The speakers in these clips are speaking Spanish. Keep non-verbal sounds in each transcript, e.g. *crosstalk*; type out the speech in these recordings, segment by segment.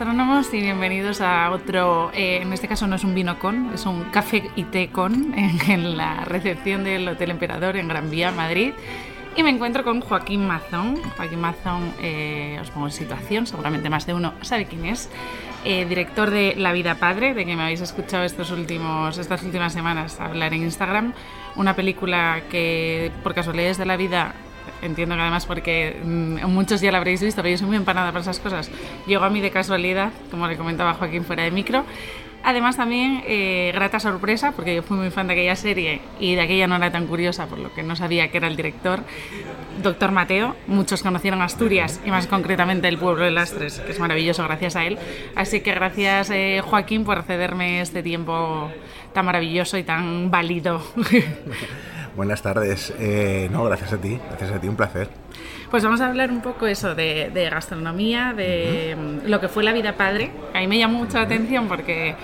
gastrónomos y bienvenidos a otro, eh, en este caso no es un vino con, es un café y té con *laughs* en, la recepción del Hotel Emperador en Gran Vía, Madrid. Y me encuentro con Joaquín Mazón. Joaquín Mazón, eh, os pongo en situación, seguramente más de uno sabe quién es. Eh, director de La Vida Padre, de que me habéis escuchado estos últimos, estas últimas semanas hablar en Instagram. Una película que, por casualidades de la vida, entiendo que además porque mm, muchos ya la habréis visto, pero yo soy muy empanada para esas cosas. Llegó a mí de casualidad, como le comentaba Joaquín fuera de micro. Además también eh, grata sorpresa, porque yo fui muy fan de aquella serie y de aquella no era tan curiosa, por lo que no sabía que era el director, Doctor Mateo. Muchos conocieron Asturias y más concretamente el pueblo de Lastres, que es maravilloso gracias a él. Así que gracias eh, Joaquín por cederme este tiempo tan maravilloso y tan válido. *laughs* Buenas tardes. Eh, no, gracias a ti, gracias a ti, un placer. Pues vamos a hablar un poco eso de, gastronomía, de lo que fue la vida padre. A mí me llamó mucho la atención porque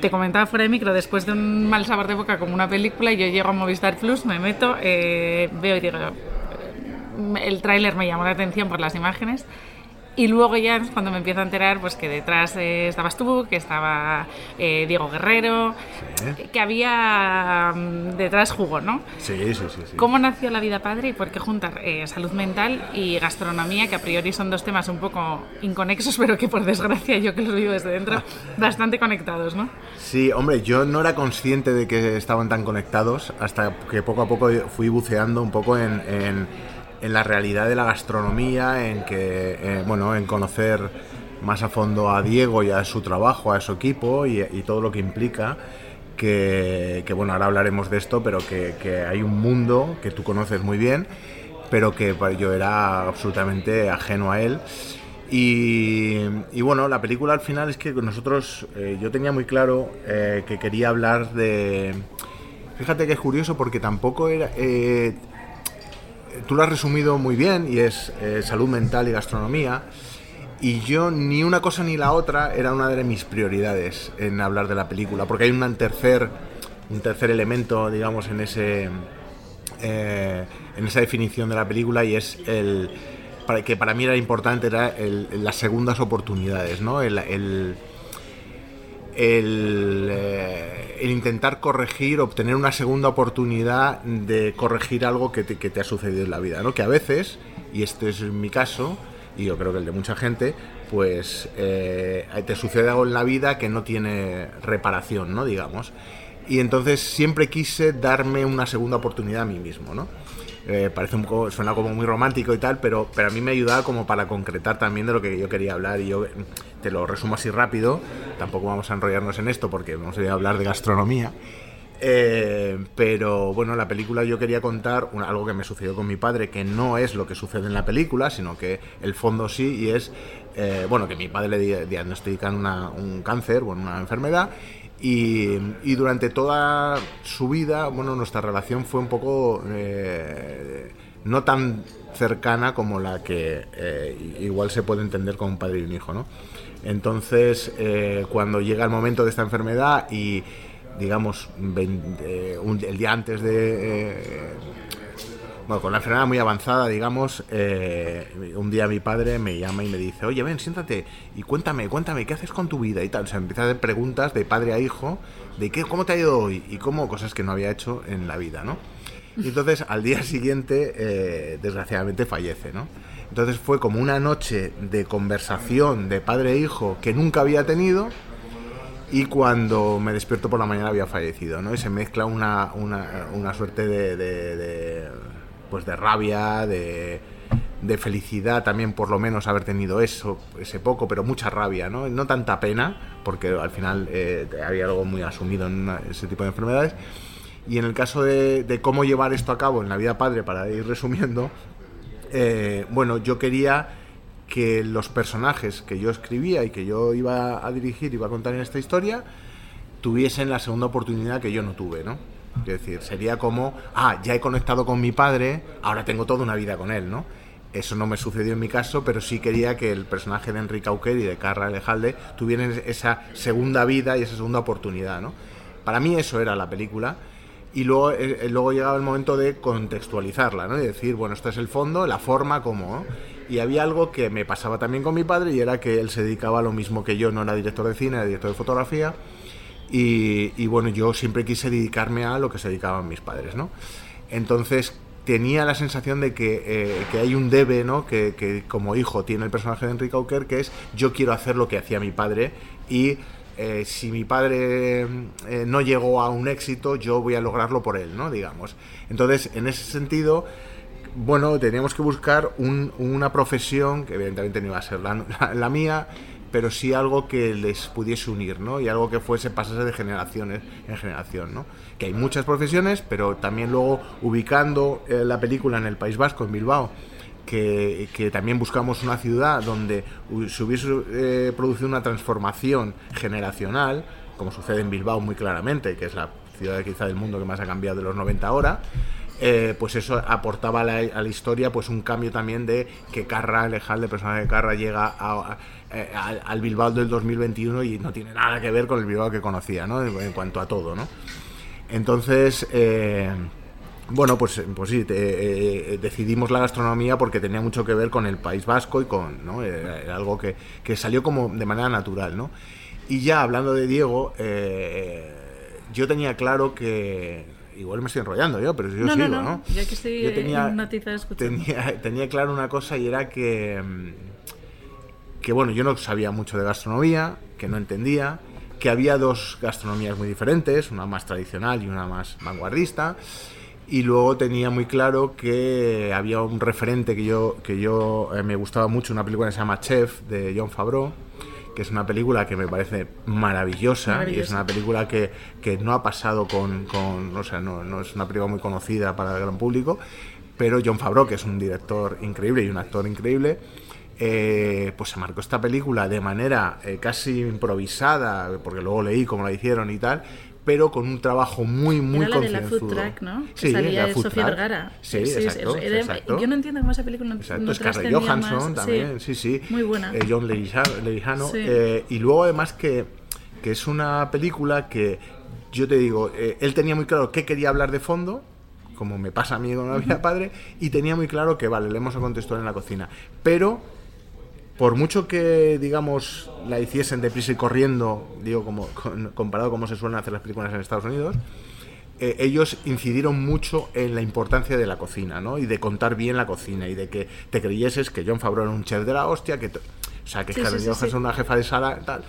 te comentaba fuera de micro, después de un mal sabor de boca como una película, yo llego a Movistar Plus, me meto, eh, veo y digo, el tráiler me llamó la atención por las imágenes y luego ya es cuando me empiezo a enterar pues que detrás eh, estabas tú, que estaba eh, Diego Guerrero, que había mm, detrás jugo, ¿no? Sí, sí, sí, ¿Cómo nació la vida padre y por qué juntar eh, salud mental y gastronomía, que a priori son dos temas un poco inconexos, *laughs* pero que por desgracia yo que los vivo desde dentro, *laughs* bastante conectados, ¿no? Sí, hombre, yo no era consciente de que estaban tan conectados hasta que poco a poco fui buceando un poco en en la realidad de la gastronomía, en que eh, bueno, en conocer más a fondo a Diego y a su trabajo, a su equipo y, todo lo que implica. Que, bueno, ahora hablaremos de esto, pero que, hay un mundo que tú conoces muy bien, pero que yo era absolutamente ajeno a él. Y, bueno, la película al final es que nosotros, eh, yo tenía muy claro eh, que quería hablar de... Fíjate que es curioso porque tampoco era tú lo has resumido muy bien y es eh, salud mental y gastronomía. Y yo ni una cosa ni la otra era una de mis prioridades en hablar de la película, porque hay un tercer, un tercer elemento, digamos, en ese eh, en esa definición de la película y es el que para mí era importante era las segundas oportunidades, ¿no? el, eh, el, intentar corregir, obtener una segunda oportunidad de corregir algo que te, ha sucedido en la vida, ¿no? Que a veces, y este es mi caso, y yo creo que el de mucha gente, pues eh, te sucede algo en la vida que no tiene reparación, ¿no? Digamos. Y entonces siempre quise darme una segunda oportunidad a mí mismo, ¿no? Eh, parece un poco, suena como muy romántico y tal, pero, pero a mí me ayudaba como para concretar también de lo que yo quería hablar y yo te lo resumo así rápido, tampoco vamos a enrollarnos en esto porque vamos a hablar de gastronomía. Eh, pero bueno, la película yo quería contar algo que me sucedió con mi padre, que no es lo que sucede en la película, sino que el fondo sí, y es, eh, bueno, que mi padre le diagnostican un cáncer, bueno, una enfermedad, y, durante toda su vida, bueno, nuestra relación fue un poco eh, no tan cercana como la que igual se puede entender con un padre y un hijo, ¿no? Entonces, eh, cuando llega el momento de esta enfermedad y, digamos, el día antes de bueno, con la enfermedad muy avanzada, digamos, eh, un día mi padre me llama y me dice, oye, ven, siéntate y cuéntame, cuéntame, ¿qué haces con tu vida? Y tal, o sea, empieza a hacer preguntas de padre a hijo, de qué, cómo te ha ido hoy y cómo cosas que no había hecho en la vida, ¿no? Y entonces al día siguiente, eh, desgraciadamente, fallece, ¿no? Entonces fue como una noche de conversación de padre e hijo que nunca había tenido y cuando me despierto por la mañana había fallecido, ¿no? Y se mezcla una, una, una suerte de pues de rabia, de, de felicidad también por lo menos haber tenido eso, ese poco, pero mucha rabia, ¿no? No tanta pena, porque al final eh, había algo muy asumido en ese tipo de enfermedades. Y en el caso de, cómo llevar esto a cabo en la vida padre, para ir resumiendo, eh, bueno, yo quería que los personajes que yo escribía y que yo iba a dirigir, iba a contar en esta historia, tuviesen la segunda oportunidad que yo no tuve, ¿no? Es decir, sería como, ah, ya he conectado con mi padre, ahora tengo toda una vida con él, ¿no? Eso no me sucedió en mi caso, pero sí quería que el personaje de Enrique Auquer y de Carla Alejalde tuvieran esa segunda vida y esa segunda oportunidad, ¿no? Para mí eso era la película. Y luego, eh, luego llegaba el momento de contextualizarla, ¿no? Y decir, bueno, esto es el fondo, la forma, cómo, y había algo que me pasaba también con mi padre y era que él se dedicaba a lo mismo que yo, no era director de cine, era director de fotografía. Y, bueno, yo siempre quise dedicarme a lo que se dedicaban mis padres, ¿no? Entonces tenía la sensación de que, eh, que hay un debe, ¿no? Que, que, como hijo tiene el personaje de Enrique Auker, que es yo quiero hacer lo que hacía mi padre y eh, si mi padre eh, no llegó a un éxito, yo voy a lograrlo por él, ¿no? Digamos. Entonces, en ese sentido, bueno, teníamos que buscar una profesión, que evidentemente no iba a ser la, mía, pero sí algo que les pudiese unir, ¿no? Y algo que fuese, pasase de generaciones en generación, ¿no? Que hay muchas profesiones, pero también luego ubicando eh, la película en el País Vasco, en Bilbao, que, también buscamos una ciudad donde se hubiese eh, producido una transformación generacional, como sucede en Bilbao muy claramente, que es la ciudad quizá del mundo que más ha cambiado de los 90 ahora, eh, pues eso aportaba a la, historia pues un cambio también de que Carra, el de personaje de Carra, llega eh, al Bilbao del 2021 y no tiene nada que ver con el Bilbao que conocía, ¿no? En, cuanto a todo, ¿no? Entonces, bueno, pues, pues sí, decidimos la gastronomía porque tenía mucho que ver con el País Vasco y con, ¿no? Era algo que, que, salió como de manera natural, ¿no? Y ya hablando de Diego, yo tenía claro que igual me estoy enrollando yo, pero yo sigo, ¿no? ¿no? Ya que estoy yo tenía, en tenía, tenía, claro una cosa y era que, que, bueno, yo no sabía mucho de gastronomía, que no entendía, que había dos gastronomías muy diferentes, una más tradicional y una más vanguardista. Y luego tenía muy claro que había un referente que yo, que yo eh, me gustaba mucho, una película que se llama Chef, de John Favreau, que es una película que me parece maravillosa, y es una película que, que no ha pasado con, con o sea, no, no, es una película muy conocida para el gran público, pero John Favreau, que es un director increíble y un actor increíble, eh, pues se marcó esta película de manera eh, casi improvisada, porque luego leí cómo la hicieron y tal, pero con un trabajo muy, muy Era la de la Food Track, ¿no? Que sí, salía de Sofía Vergara. Sí, sí exacto, exacto, Yo no entiendo cómo esa película no Exacto, Scarlett Johansson también, sí, sí. Muy buena. Eh, John Leguizano. Eh, y luego además que, que, es una película que, yo te digo, eh, él tenía muy claro qué quería hablar de fondo, como me pasa a mí con la vida padre, y tenía muy claro que, vale, leemos a contextual en la cocina. Pero por mucho que, digamos, la hiciesen deprisa y corriendo, digo, como comparado con cómo se suelen hacer las películas en Estados Unidos, eh, ellos incidieron mucho en la importancia de la cocina, ¿no? Y de contar bien la cocina y de que te creyeses que John Favreau era un chef de la hostia, que, o sea, que sí, sí, una jefa de sala, tal.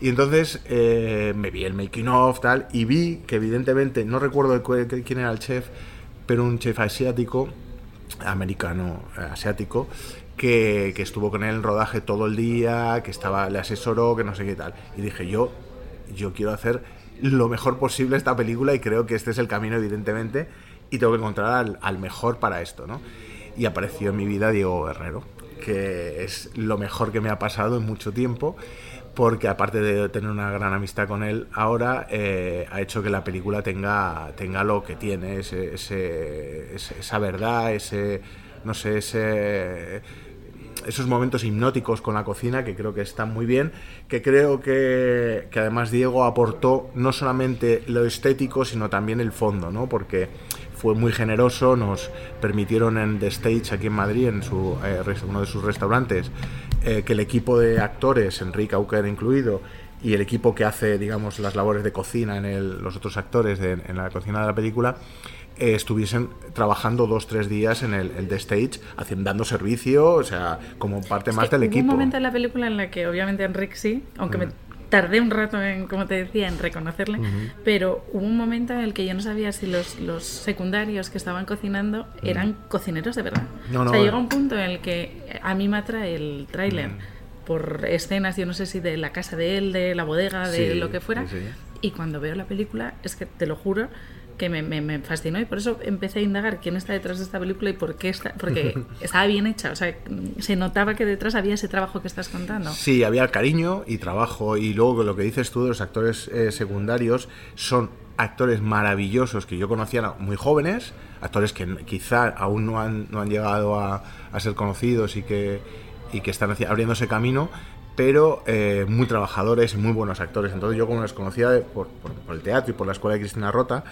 Y entonces eh, me vi el making of, tal, y vi que evidentemente, no recuerdo quién era el chef, pero un chef asiático, americano, eh, asiático, que, estuvo con él en rodaje todo el día, que estaba, le asesoró, que no sé qué tal. Y dije, yo, yo quiero hacer lo mejor posible esta película y creo que este es el camino, evidentemente, y tengo que encontrar al, mejor para esto, ¿no? Y apareció en mi vida Diego Guerrero, que es lo mejor que me ha pasado en mucho tiempo, porque aparte de tener una gran amistad con él, ahora eh, ha hecho que la película tenga, tenga lo que tiene, ese, esa verdad, ese, no sé, ese esos momentos hipnóticos con la cocina que creo que están muy bien, que creo que, que, además Diego aportó no solamente lo estético, sino también el fondo, ¿no? Porque fue muy generoso, nos permitieron en The Stage aquí en Madrid, en su, eh, uno de sus restaurantes, eh, que el equipo de actores, Enrique Auker incluido, y el equipo que hace, digamos, las labores de cocina en los otros actores en la cocina de la película, eh, estuviesen trabajando dos, tres días en el, el The Stage, haciendo, dando servicio, o sea, como parte más del equipo. Hubo un momento en la película en la que obviamente Enrique sí, aunque me tardé un rato en, como te decía, en reconocerle, pero hubo un momento en el que yo no sabía si los, los secundarios que estaban cocinando eran cocineros de verdad. o sea, llega un punto en el que a mí me atrae el tráiler por escenas, yo no sé si de la casa de él, de la bodega, de lo que fuera, y cuando veo la película, es que te lo juro, que me, me, fascinó y por eso empecé a indagar quién está detrás de esta película y por qué está, porque *laughs* estaba bien hecha, o sea, se notaba que detrás había ese trabajo que estás contando. Sí, había cariño y trabajo y luego lo que dices tú de los actores eh, secundarios son actores maravillosos que yo conocía muy jóvenes, actores que quizá aún no han, no han llegado a, a ser conocidos y que, y que están abriéndose camino, pero eh, muy trabajadores y muy buenos actores. Entonces yo como les conocía por, por, el teatro y por la escuela de Cristina Rota,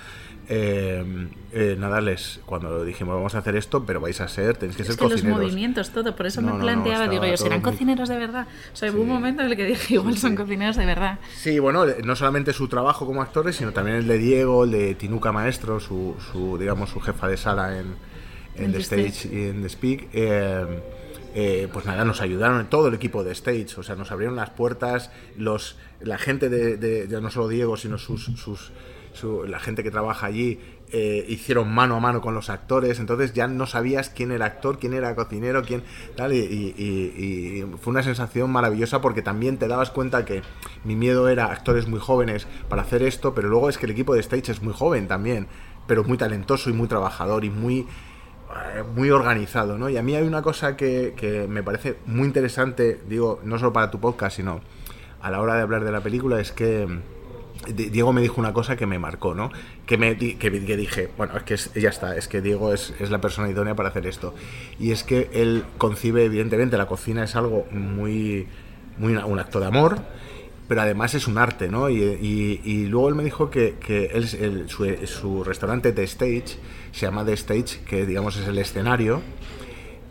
eh, eh, nada, les, cuando dijimos vamos a hacer esto, pero vais a ser, tenéis que Es ser que los cocineros. movimientos, todo, por eso No, me no, no, planteaba, digo yo, ¿serán muy- cocineros de verdad? O sea, hubo un Sí. momento en el que dije, igual Sí, son sí. cocineros de verdad. Sí, bueno, no solamente su trabajo como actores, sino también el de Diego, el de Tinuca Maestro, su, su digamos, su jefa de sala en, en En The The Stage Stage. y en The Speak. eh, eh, pues nada, nos ayudaron todo el equipo de Stage, o sea, nos abrieron las puertas, los, la gente de, de- ya no solo Diego, sino sus, sus, su- la gente que trabaja allí, eh, hicieron mano a mano con los actores, entonces ya no sabías quién era actor, quién era cocinero, quién tal, y, y- y- fue una sensación maravillosa porque también te dabas cuenta que mi miedo era actores muy jóvenes para hacer esto, pero luego es que el equipo de Stage es muy joven también, pero muy talentoso y muy trabajador y muy eh, muy organizado, ¿no? Y a mí hay una cosa que, que me parece muy interesante, digo, no solo para tu podcast, sino a la hora de hablar de la película, es que Diego me dijo una cosa que me marcó, ¿no? Que, me, que, que dije, bueno, es que es- ya está, es que Diego es, es la persona idónea para hacer esto. Y es que él concibe, evidentemente, la cocina es algo muy, muy un acto de amor, pero además es un arte, ¿no? Y, luego él me dijo que, que él, su, su restaurante The Stage se llama The Stage, que digamos es el escenario,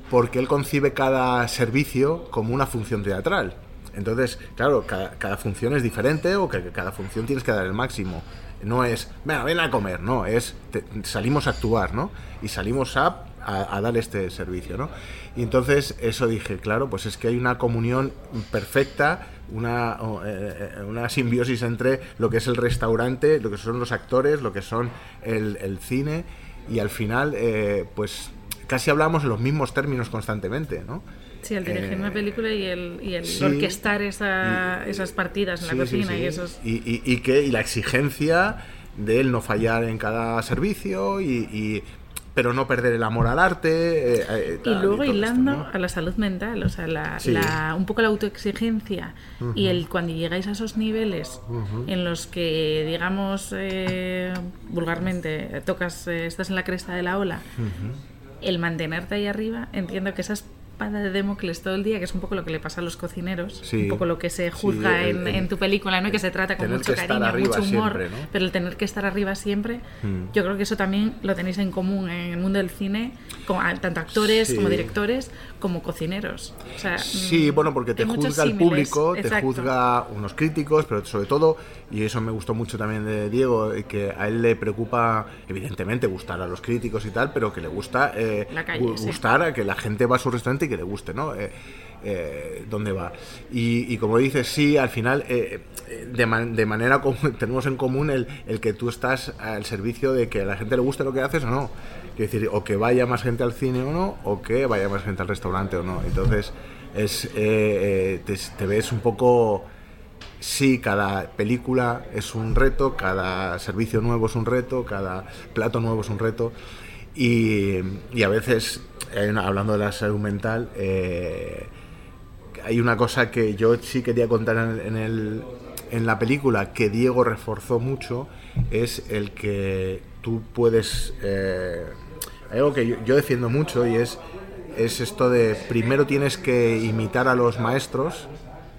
porque él concibe cada servicio como una función teatral. Entonces, claro, cada, función es diferente o que cada función tienes que dar el máximo. No es, venga, ven a comer, no, es, salimos a actuar, ¿no? Y salimos a, dar este servicio, ¿no? Y entonces eso dije, claro, pues es que hay una comunión perfecta, una, eh, eh, una simbiosis entre lo que es el restaurante, lo que son los actores, lo que son el, el cine, y al final, eh, pues casi hablamos en los mismos términos constantemente, ¿no? Sí, el dirigir Eh, una película y el, y el sí. orquestar esa- Y- esas partidas en Sí, la cocina sí. y esos... Y, y- que, y la exigencia de él no fallar en cada servicio, y, y- pero no perder el amor al arte. eh, eh, Y luego esto, hilando ¿no? a la salud mental, o sea, la, un poco la autoexigencia y el cuando llegáis a esos niveles en los que, digamos, eh, vulgarmente, tocas, eh, estás en la cresta de la ola, el mantenerte ahí arriba, entiendo que esa espada de Democles todo el día, que es un poco lo que le pasa a los cocineros, Sí. un poco lo que se Sí, juzga el- en, el- en tu película, ¿no? Y que se trata con mucho cariño, mucho humor, siempre, ¿no? pero el tener que estar arriba siempre, Mm. yo creo que eso también lo tenéis en común en el mundo del cine, como, tanto actores Sí. como directores, como cocineros. O sea, Sí, mm, bueno, porque te juzga el público, te juzga unos críticos, pero sobre todo, y eso me gustó mucho también de Diego, eh, que a él le preocupa, evidentemente, gustar a los críticos y tal, pero que le gusta eh, calle, sí. gustar a que la gente va a su restaurante y que le guste, ¿no? Eh, eh, dónde va. Y, y como dices, sí, al final, eh, eh, de, man- de manera común, *laughs* tenemos en común el, el que tú estás al servicio de que a la gente le guste lo que haces o no. Quiero decir, o que vaya más gente al cine o no, o que vaya más gente al restaurante o no. Entonces, es, eh, eh, te, te ves un poco... Sí, cada película es un reto, cada servicio nuevo es un reto, cada plato nuevo es un reto. Y, y a veces, hablando de la salud mental, eh, hay una cosa que yo sí quería contar en, en la película que Diego reforzó mucho, es el que tú puedes... eh, algo que yo, yo defiendo mucho y es, es esto de primero tienes que imitar a los maestros,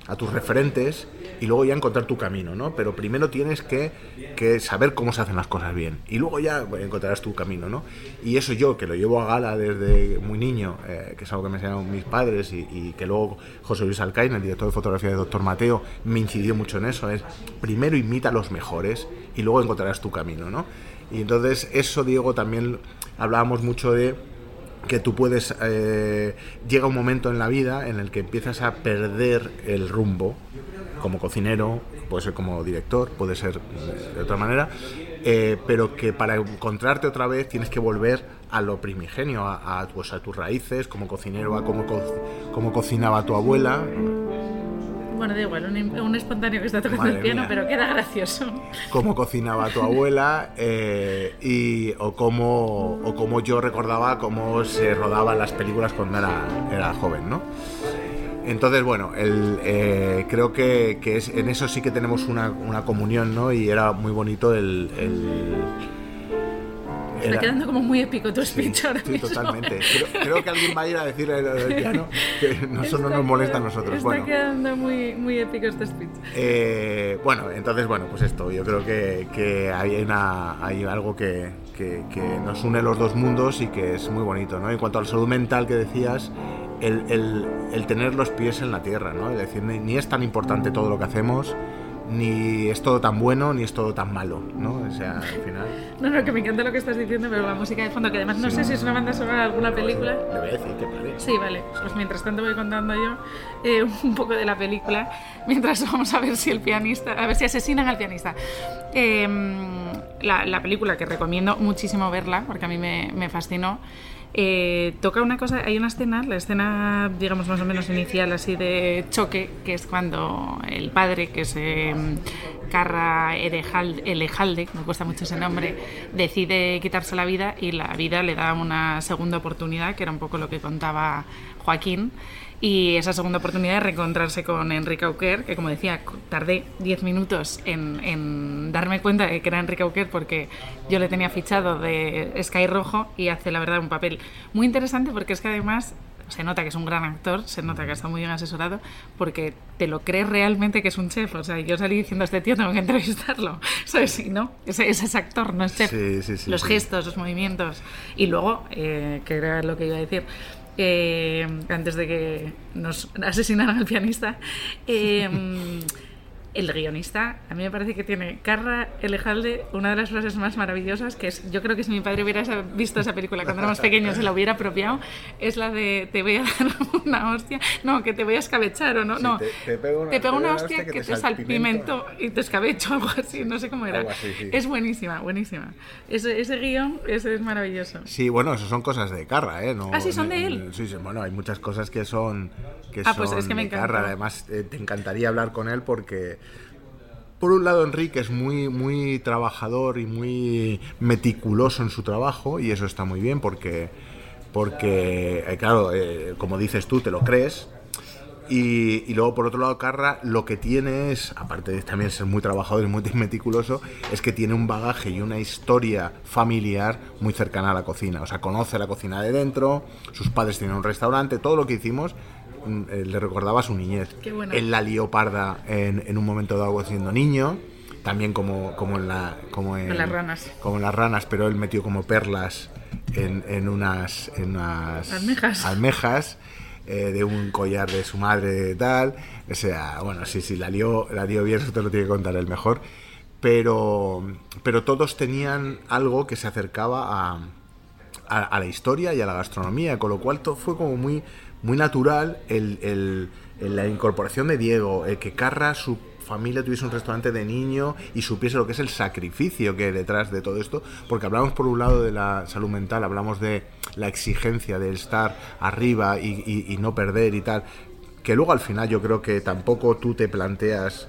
a tus referentes, y luego ya encontrar tu camino, ¿no? Pero primero tienes que, que saber cómo se hacen las cosas bien, y luego ya encontrarás tu camino, ¿no? Y eso yo, que lo llevo a gala desde muy niño, eh, que es algo que me enseñaron mis padres, y, y que luego José Luis Alcaina, el director de fotografía de Doctor Mateo, me incidió mucho en eso, es primero imita a los mejores, y luego encontrarás tu camino, ¿no? Y entonces eso, Diego, también hablábamos mucho de que tú puedes eh, llega un momento en la vida en el que empiezas a perder el rumbo como cocinero puede ser como director puede ser eh, de otra manera eh, pero que para encontrarte otra vez tienes que volver a lo primigenio a, a, pues, a tus raíces como cocinero a cómo, co- cómo cocinaba tu abuela Bueno, da igual, un, un espontáneo que está tocando Madre el piano, mía. pero queda gracioso. cómo cocinaba tu abuela eh, y, o, cómo, o cómo yo recordaba cómo se rodaban las películas cuando era, era joven, ¿no? Entonces, bueno, el, eh, creo que, que es, en eso sí que tenemos una, una comunión, ¿no? Y era muy bonito el, el, Está quedando como muy épico tu speech ahora Sí, mismo. totalmente. Creo, creo que alguien va a ir a decir el, el piano que no, eso no nos molesta a nosotros. Está Bueno, quedando muy, muy épico este speech. Eh, bueno, entonces, bueno, pues esto, yo creo que, que hay, una, hay algo que, que- que nos une los dos mundos y que es muy bonito, ¿no? En cuanto a la salud mental que decías, el, el- el tener los pies en la tierra, ¿no? Es decir, ni, ni es tan importante todo lo que hacemos, ni es todo tan bueno, ni es todo tan malo, ¿no? O sea, al final... *laughs* No, no, que me encanta lo que estás diciendo, pero la música de fondo, que además no sé si es una banda sonora de alguna película. Le voy a decir que pare. Sí, vale. Pues mientras tanto voy contando yo eh, *laughs* un poco de la película, mientras *laughs* vamos a ver si el pianista, a ver si asesinan al pianista. Eh, la, la película que recomiendo muchísimo verla, porque a mí me, me fascinó. Eh, toca una cosa, hay una escena, la escena, digamos, más o menos inicial, así de choque, que es cuando el padre, que es eh, Carra Elejalde, me cuesta mucho ese nombre, decide quitarse la vida y la vida le da una segunda oportunidad, que era un poco lo que contaba Joaquín. Y esa segunda oportunidad de reencontrarse con Enrique Auquer, que como decía, tardé 10 minutos en, en darme cuenta de que era Enrique Auquer porque yo le tenía fichado de Sky Rojo y hace la verdad un papel muy interesante porque es que además se nota que es un gran actor, se nota que está muy bien asesorado porque te lo crees realmente que es un chef. O sea, yo salí diciendo a este tío tengo que entrevistarlo, *laughs* ¿sabes? Y no, ese, ese es actor, no es chef. Sí, sí, sí, Los gestos, los movimientos. Y luego, eh, que era lo que iba a decir, eh, antes de que nos asesinaran al pianista, eh, *laughs* el guionista, a mí me parece que tiene Carra Elejalde, una de las frases más maravillosas, que es, yo creo que si mi padre hubiera visto esa película cuando era más pequeño, se la hubiera apropiado, es la de te voy a dar una hostia, no, que te voy a escabechar o no, Sí, no, te- te pego una- te pego te una doy hostia que, te salpimento y te escabecho, *laughs* algo así, no sé cómo era. Así, sí. Es buenísima, buenísima. Ese, ese guion ese es maravilloso. Sí, bueno, eso son cosas de Carra, ¿eh? No, Ah, sí, son de él. Sí, sí, bueno, hay muchas cosas que son que Ah, pues son es que me. Carra. Además, eh, te encantaría hablar con él porque, por un lado, Enrique es muy, muy trabajador y muy meticuloso en su trabajo y eso está muy bien porque, porque eh, claro, eh, como dices tú, te lo crees. Y, y luego, por otro lado, Carra lo que tiene es, aparte de también ser muy trabajador y muy *laughs* meticuloso, es que tiene un bagaje y una historia familiar muy cercana a la cocina. O sea, conoce la cocina de dentro, sus padres tienen un restaurante, todo lo que hicimos eh, le recordaba a su niñez. Qué bueno. Él la lió parda en, en un momento dado siendo niño, también como, como en la... Como en, En las ranas. Como en las ranas, pero él metió como perlas en, en unas... En unas Almejas. almejas eh, de un collar de su madre y tal. O sea, bueno, sí, sí, la lió, la lió bien, *laughs* eso te lo tiene que contar el mejor. Pero, pero todos tenían algo que se acercaba a, a, a la historia y a la gastronomía, con lo cual todo fue como muy, muy natural el, el- la incorporación de Diego, el que Carra, su familia tuviese un restaurante de niño y supiese lo que es el sacrificio que hay detrás de todo esto, porque hablamos por un lado de la salud mental, hablamos de la exigencia de estar arriba y, y- y no perder y tal, que luego al final yo creo que tampoco tú te planteas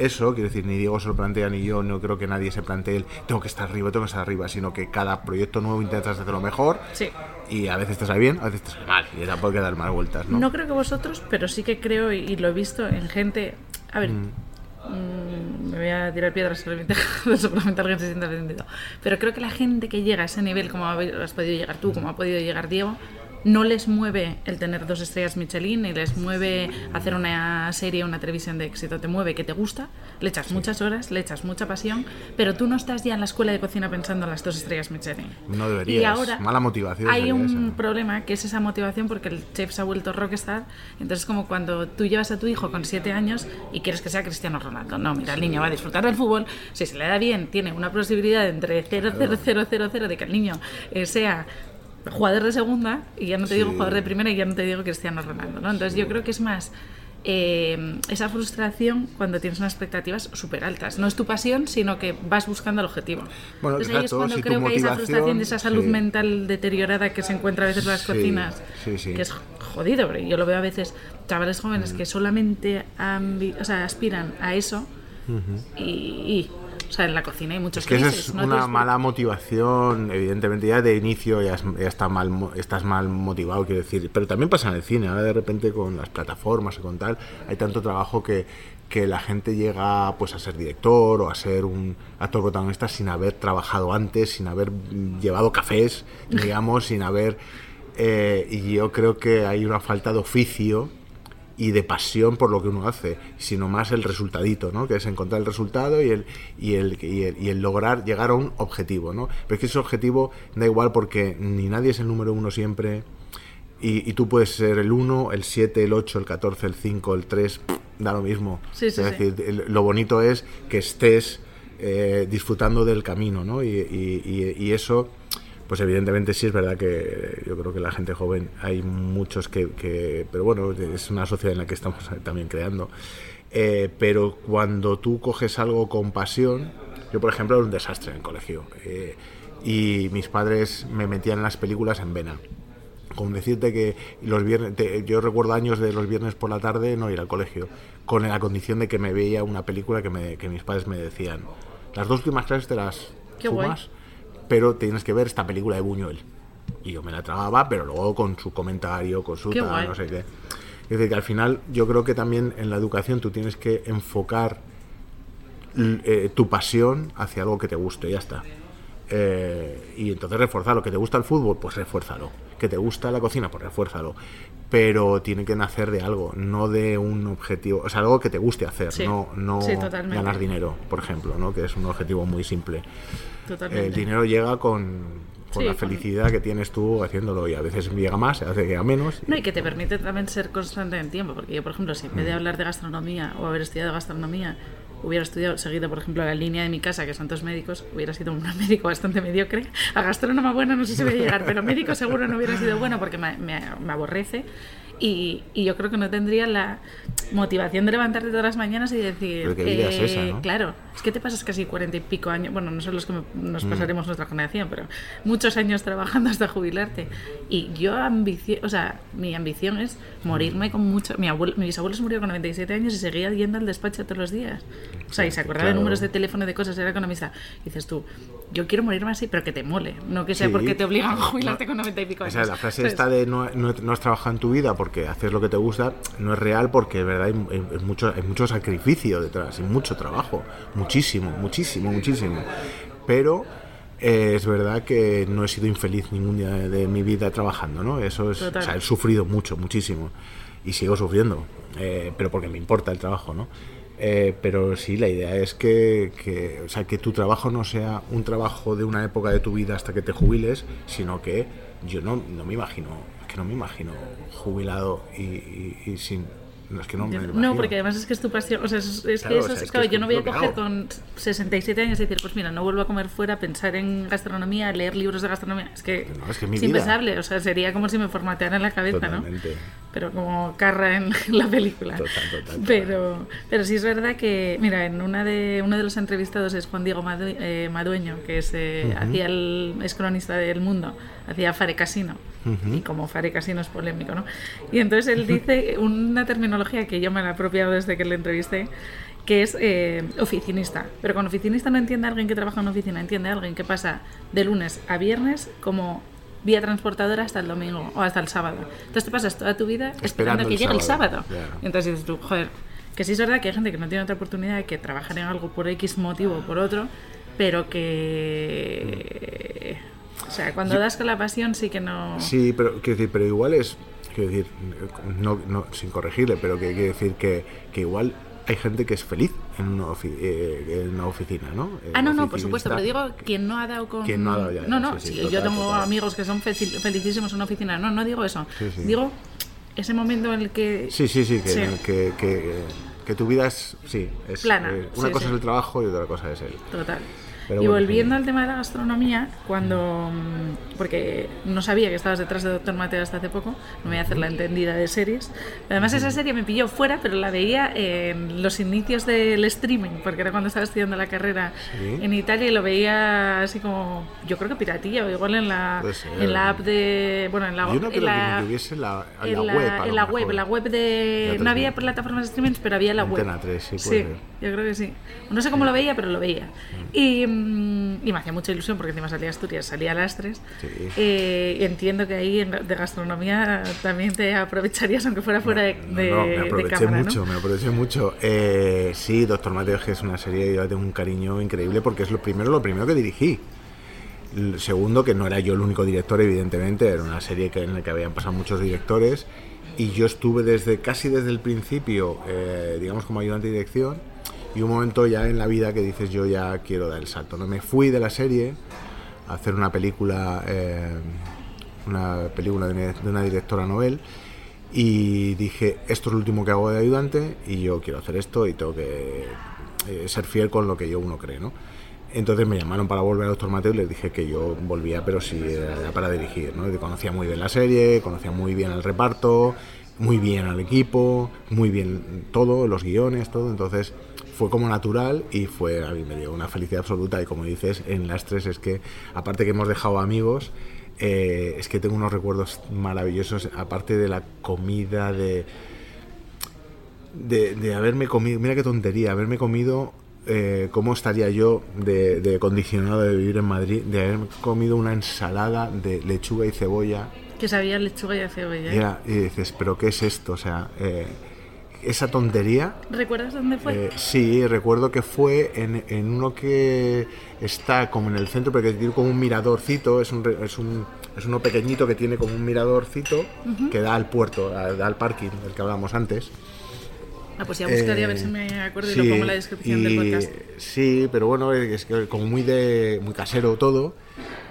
eso, quiero decir, ni Diego se lo plantea ni yo, no creo que nadie se plantee el tengo que estar arriba, tengo que estar arriba, sino que cada proyecto nuevo intentas hacerlo mejor Sí. y a veces te sale bien, a veces te sale mal y tampoco hay que dar más vueltas, ¿no? ¿no? creo que vosotros, pero sí que creo y, lo he visto en gente. A ver, mm, me voy a tirar piedras seguramente, *laughs* seguramente alguien se sienta ofendido. Pero creo que la gente que llega a ese nivel, como has podido llegar tú, como ha podido llegar Diego, no les mueve el tener dos estrellas Michelin, ni les mueve hacer una serie, una televisión de éxito. Te mueve que te gusta, le echas muchas horas, le echas mucha pasión, pero tú no estás ya en la escuela de cocina pensando en las dos estrellas Michelin. No deberías. Y ahora Mala motivación Hay un esa. problema que es esa motivación porque el chef se ha vuelto rockstar. Entonces, como cuando tú llevas a tu hijo con 7 años y quieres que sea Cristiano Ronaldo. No, mira, el niño va a disfrutar del fútbol. Si se le da bien, tiene una posibilidad entre 0, 0, 0, 0, 0 de que el niño eh, sea jugador de segunda y ya no te digo Sí. jugador de primera y ya no te digo Cristiano Ronaldo. ¿no? Entonces, yo creo que es más. eh, esa frustración cuando tienes unas expectativas súper altas. No es tu pasión, sino que vas buscando el objetivo. Bueno, Entonces ahí es cuando si creo que hay esa frustración de esa salud sí. mental deteriorada que se encuentra a veces en las Sí, cocinas, sí, sí. que es jodido, porque yo lo veo a veces chavales Mm. jóvenes que solamente o sea, aspiran a eso y, y O sea, en la cocina hay muchos Es que esa es no una mala motivación, evidentemente ya de inicio ya, es- ya está mal, estás mal motivado, quiero decir, pero también pasa en el cine, ahora de repente con las plataformas y con tal, hay tanto trabajo que, que la gente llega pues a ser director o a ser un actor protagonista sin haber trabajado antes, sin haber llevado cafés, *laughs* digamos, sin haber... eh, y yo creo que hay una falta de oficio y de pasión por lo que uno hace, sino más el resultadito, ¿no? Que es encontrar el resultado y el, y el, y el, y el lograr llegar a un objetivo, ¿no? Pero es que ese objetivo da igual porque ni nadie es el número uno siempre y, tú puedes ser el 1, el 7, el 8, el 14, el 5, el 3, da lo mismo. Sí, sí, es decir, lo bonito es que estés eh, disfrutando del camino, ¿no? Y, y- y- y eso, pues evidentemente sí es verdad que yo creo que la gente joven hay muchos que, que- pero bueno, es una sociedad en la que estamos *laughs* también creando. Eh, pero cuando tú coges algo con pasión, yo por ejemplo era un desastre en el colegio eh, y mis padres me metían en las películas en vena. Con decirte que los viernes, te- yo recuerdo años de los viernes por la tarde no ir al colegio, con la condición de que me veía una película que, me- que mis padres me decían, las dos últimas clases te las Qué guay. Pero tienes que ver esta película de Buñuel. Y yo me la tragaba, pero luego con su comentario, con su tal, no sé qué. Es decir, que al final yo creo que también en la educación tú tienes que enfocar eh, tu pasión hacia algo que te guste, ya está. Eh, y entonces reforzarlo. ¿Que te gusta el fútbol? Pues refuérzalo. ¿Que te gusta la cocina? Pues refuérzalo. Pero tiene que nacer de algo, no de un objetivo, o sea, algo que te guste hacer, Sí. no, no Sí, ganar dinero, por ejemplo, ¿no? que es un objetivo muy simple. Totalmente. El dinero llega con, con Sí, la con- felicidad que tienes tú haciéndolo y a veces llega más, veces llega menos. No, y que te permite también ser constante en tiempo, porque yo, por ejemplo, si en Mm. vez de hablar de gastronomía o haber estudiado gastronomía, hubiera estudiado, seguido, por ejemplo, la línea de mi casa, que son dos médicos, hubiera sido un *laughs* médico bastante mediocre. A gastrónoma bueno no sé si voy a llegar, pero médico seguro no hubiera sido bueno porque me, me- me aborrece. Y, y yo creo que no tendría la motivación de levantarte todas las mañanas y decir, Pero vida es esa, ¿no? claro, es que te pasas casi cuarenta y pico años, bueno, no son los que me- nos Mm. pasaremos nuestra generación, pero muchos años trabajando hasta jubilarte. Y yo ambicio, o sea, mi ambición es morirme con mucho... Mi abuelo, mis abuelos murieron con 97 años y seguía yendo al despacho todos los días. O sea, y se acordaba de claro. números de teléfono de cosas, era economista. Y dices tú, yo quiero morirme así, pero que te mole, no que sea Sí. porque te obligan a jubilarte con 90 y pico años. Esa es la frase ¿Sabes? esta de no, no- no has trabajado en tu vida porque haces lo que te gusta, no es real porque de verdad hay, hay- hay mucho, hay mucho sacrificio detrás y mucho trabajo, muchísimo, muchísimo, muchísimo. Pero eh, es verdad que no he sido infeliz ningún día de, de mi vida trabajando, ¿no? Eso es, o sea, he sufrido mucho, muchísimo y sigo sufriendo, eh, pero porque me importa el trabajo, ¿no? Eh, pero sí, la idea es que, que, o sea, que tu trabajo no sea un trabajo de una época de tu vida hasta que te jubiles, sino que yo no, no me imagino, que no me imagino jubilado y, y- y sin... No, es que no me lo No, imagino. porque además es que es tu pasión. O sea, es, es Claro, que o eso sea, es, es que claro, es yo no voy a que coger con 67 años y decir, pues mira, no vuelvo a comer fuera, pensar en gastronomía, leer libros de gastronomía. Es que, No, es que es vida. impensable. O sea, sería como si me formatearan la cabeza, ¿no? Pero como carra en *laughs* la película. Total, total, total. Pero, pero sí es verdad que, mira, en una de uno de los entrevistados es Juan Diego Madu- eh, Madueño, que es, eh, hacía el, es cronista del mundo, hacía Fare Casino. Y como Fare Casino es polémico, ¿no? Y entonces él dice *laughs* una terminología que yo me la he apropiado desde que le entrevisté, que es eh, oficinista. Pero con oficinista no entiende alguien que trabaja en una oficina, entiende alguien que pasa de lunes a viernes como vía transportadora hasta el domingo o hasta el sábado. Entonces te pasas toda tu vida esperando, Esperando que llegue el sábado, sábado. claro. Y entonces dices tú, joder, que sí es verdad que hay gente que no tiene otra oportunidad que trabajar en algo por X motivo o por otro, pero que... O sea, cuando das con la pasión sí que no... Sí, pero, quiero decir, pero igual es, quiero decir, no, no, sin corregirle, pero que quiere decir que, que igual hay gente que es feliz en una, ofi- eh, en una oficina, ¿no? Ah, El no, no, por supuesto, pero digo quien no ha dado con... Quien no ha dado ya, No, no, sí, sí, sí, total, yo tengo total. amigos que son felicísimos en una oficina, no, no digo eso. Digo ese momento en el que... Sí, sí, sí, que, que, que, que tu vida es, sí, es Plana, eh, una cosa es el trabajo y otra cosa es el... Total. Pero y bueno, volviendo sí. al tema de la gastronomía, cuando. mm, Porque no sabía que estabas detrás de Doctor Mateo hasta hace poco, no me voy a hacer la entendida de series. Además, esa serie me pilló fuera, pero la veía en los inicios del streaming, porque era cuando estaba estudiando la carrera Sí. en Italia y lo veía así como. Yo creo que piratilla, o igual en la, en la app de. Bueno, en la, Yo no en creo la, que tuviese la, en en la web. en la mejor. web, en la web de. No había plataformas de streaming, pero había la web. Antena 3, sí, puede ser. Yo creo que sí. No sé cómo lo veía, pero lo veía. Y, mm, y me hacía mucha ilusión porque encima salía Asturias, salía a las 3. Sí. Eh, y entiendo que ahí de gastronomía también te aprovecharías, aunque fuera fuera de, No, de- no, me de aproveché cámara, mucho, ¿no? me aproveché mucho. Eh, sí, Doctor Mateo es que es una serie que yo tengo un cariño increíble porque es lo primero, lo primero que dirigí. L- Segundo, que no era yo el único director, evidentemente, era una serie que, en la que habían pasado muchos directores y yo estuve desde casi desde el principio, eh, digamos, como ayudante de dirección y un momento ya en la vida que dices yo ya quiero dar el salto. ¿no? Me fui de la serie a hacer una película, eh, una película de una, directora novel y dije, esto es lo último que hago de ayudante y yo quiero hacer esto y tengo que eh, ser fiel con lo que yo uno cree, ¿no? Entonces me llamaron para volver a Doctor Mateo y les dije que yo volvía, pero sí era para dirigir, ¿no? Conocía muy bien la serie, conocía muy bien el reparto, muy bien al equipo, muy bien todo, los guiones, todo, entonces fue como natural y fue, a mí me dio una felicidad absoluta y como dices, en las tres es que, aparte que hemos dejado amigos, eh, es que tengo unos recuerdos maravillosos, aparte de la comida, de, de, de haberme comido, mira qué tontería, haberme comido, eh, cómo estaría yo de, de condicionado de vivir en Madrid, de haberme comido una ensalada de lechuga y cebolla. Que sabía lechuga y cebolla. Y, ¿eh? era- y dices, pero ¿qué es esto? O sea, eh, esa tontería ¿Recuerdas dónde fue? eh, sí, recuerdo que fue en, en uno que está como en el centro, pero que tiene como un miradorcito, es, un, es, un, es uno pequeñito que tiene como un miradorcito que da al puerto, a- da al parking del que hablábamos antes. ah, pues ya buscaría a ver Eh, si me acuerdo y sí, lo pongo en la descripción del y- podcast. Sí, pero bueno, es que como muy de muy casero todo,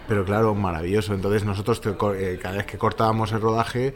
pero claro, maravilloso. Entonces nosotros eh, cada vez que cortábamos el rodaje,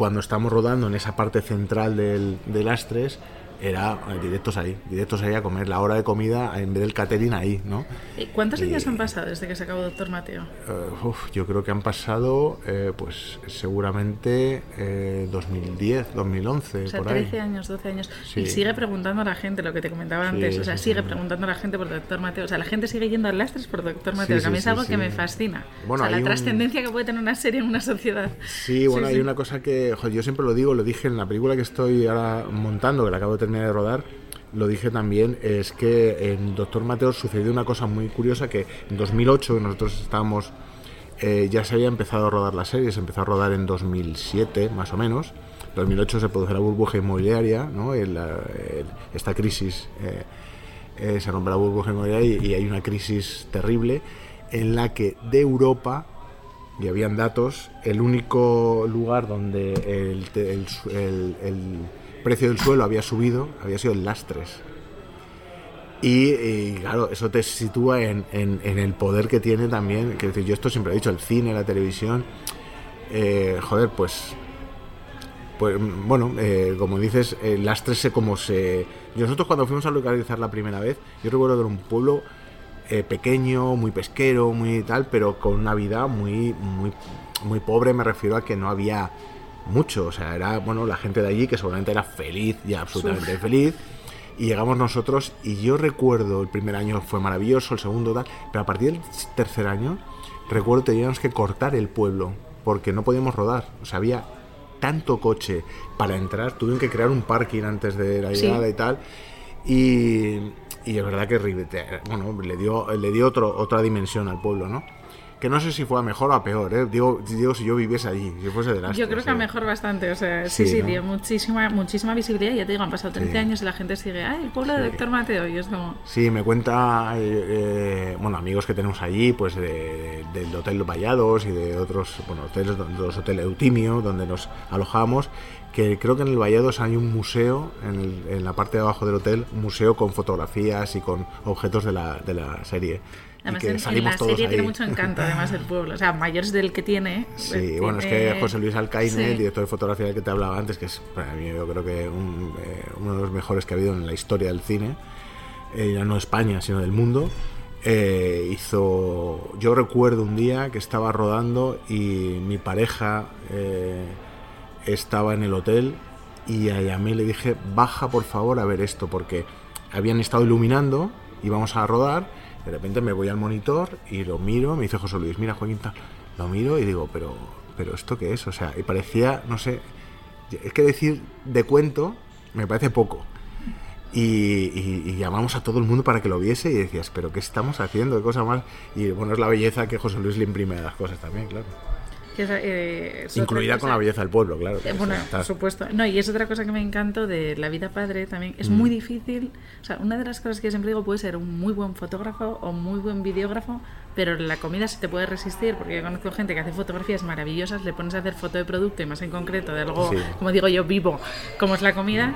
cuando estamos rodando en esa parte central del, Astres, era eh, directos ahí, directos ahí a comer la hora de comida en vez del catering ahí, ¿no? Eh, ¿Cuántos y- años han pasado desde que se acabó Doctor Mateo? Eh, uf, yo creo que han pasado, eh, pues seguramente eh, 2010, 2011, O sea, por ahí. 13 años, 12 años. Sí. Y sigue preguntando a la gente lo que te comentaba Sí, antes. O sea, sigue sí. preguntando a la gente por Doctor Mateo. O sea, la gente sigue yendo a lastres por Doctor Mateo. Que a mí es algo que me fascina. Bueno, o sea, la un- trascendencia que puede tener una serie en una sociedad. Sí, bueno, hay una cosa que joder, yo siempre lo digo, lo dije en la película que estoy ahora montando, que la acabo de terminar de rodar, lo dije también, es que en Doctor Mateo sucedió una cosa muy curiosa que en 2008, que nosotros estábamos, eh, ya se había empezado a rodar la serie, se empezó a rodar en 2007 más o menos. En 2008 se produce la burbuja inmobiliaria, ¿no? El, la- el- esta crisis, eh, eh, se rompe la burbuja inmobiliaria y, y hay una crisis terrible en la que de Europa y habían datos, el único lugar donde el- el precio del suelo había subido había sido en Lastres. Y, claro, eso te sitúa en, en- el poder que tiene también, que decir, yo esto siempre he dicho, el cine, la televisión, eh, joder, pues, pues bueno, eh, como dices, eh, Lastres se como se... Nosotros cuando fuimos a localizar la primera vez, yo recuerdo que era un pueblo pequeño, muy pesquero, muy tal, pero con una vida muy, muy, muy pobre, me refiero a que no había mucho, o sea, era, bueno, la gente de allí que seguramente era feliz, ya absolutamente feliz, y llegamos nosotros, y yo recuerdo, el primer año fue maravilloso, el segundo tal, pero a partir del tercer año, recuerdo que teníamos que cortar el pueblo, porque no podíamos rodar, o sea, había tanto coche para entrar, tuvieron que crear un parking antes de la Sí. llegada y tal, y, y es verdad que bueno, le dio, le dio otro, otra dimensión al pueblo, ¿no? Que no sé si fue a mejor o a peor, ¿eh? Digo, digo si yo viviese allí, si fuese de las Yo creo que a mejor bastante, o sea, sí, Sí, ¿no? dio muchísima, muchísima visibilidad. Ya te digo, han pasado 30 Sí. años y la gente sigue, ay, el pueblo de Sí. Doctor Mateo. Y es como, Sí, me cuenta, eh, eh, bueno, amigos que tenemos allí, pues de- del Hotel Los Vallados y de otros, bueno, hoteles, de los hoteles Eutimio, donde nos alojamos, que creo que en el Vallados hay un museo, en, el- en la parte de abajo del hotel, un museo con fotografías y con objetos de la, de la serie. Además que en, en salimos la todos serie tiene ahí. mucho encanto, además, el pueblo. O sea, mayores del que tiene. Sí, eh, bueno, es tiene- que José Luis Alcaine, Sí. el director de fotografía del que te hablaba antes, que es para mí yo creo que un, eh, uno de los mejores que ha habido en la historia del cine, eh, ya no de España, sino del mundo, eh, hizo... Yo recuerdo un día que estaba rodando y mi pareja eh, estaba en el hotel y a llamé y le dije, baja por favor a ver esto, porque habían estado iluminando, íbamos a rodar, de repente me voy al monitor y lo miro, me dice José Luis, mira Joaquín, tal". lo miro y digo, pero, pero ¿esto qué es? O sea, y parecía, no sé, es que decir de cuento me parece poco. y, y- y llamamos a todo el mundo para que lo viese y decías, pero ¿qué estamos haciendo? ¿Qué cosa más? Y bueno, es la belleza que José Luis le imprime a las cosas también, claro. Que es, eh, es Incluida con la belleza del pueblo, claro. Eh, Bueno, por supuesto. No, y es otra cosa que me encantó de la vida padre también. Es Mm. muy difícil. O sea, una de las cosas que yo siempre digo puede ser un muy buen fotógrafo o muy buen videógrafo, pero la comida se te puede resistir porque yo conozco gente que hace fotografías maravillosas, le pones a hacer foto de producto y más en concreto de algo, Sí. como digo yo, vivo, como es la comida,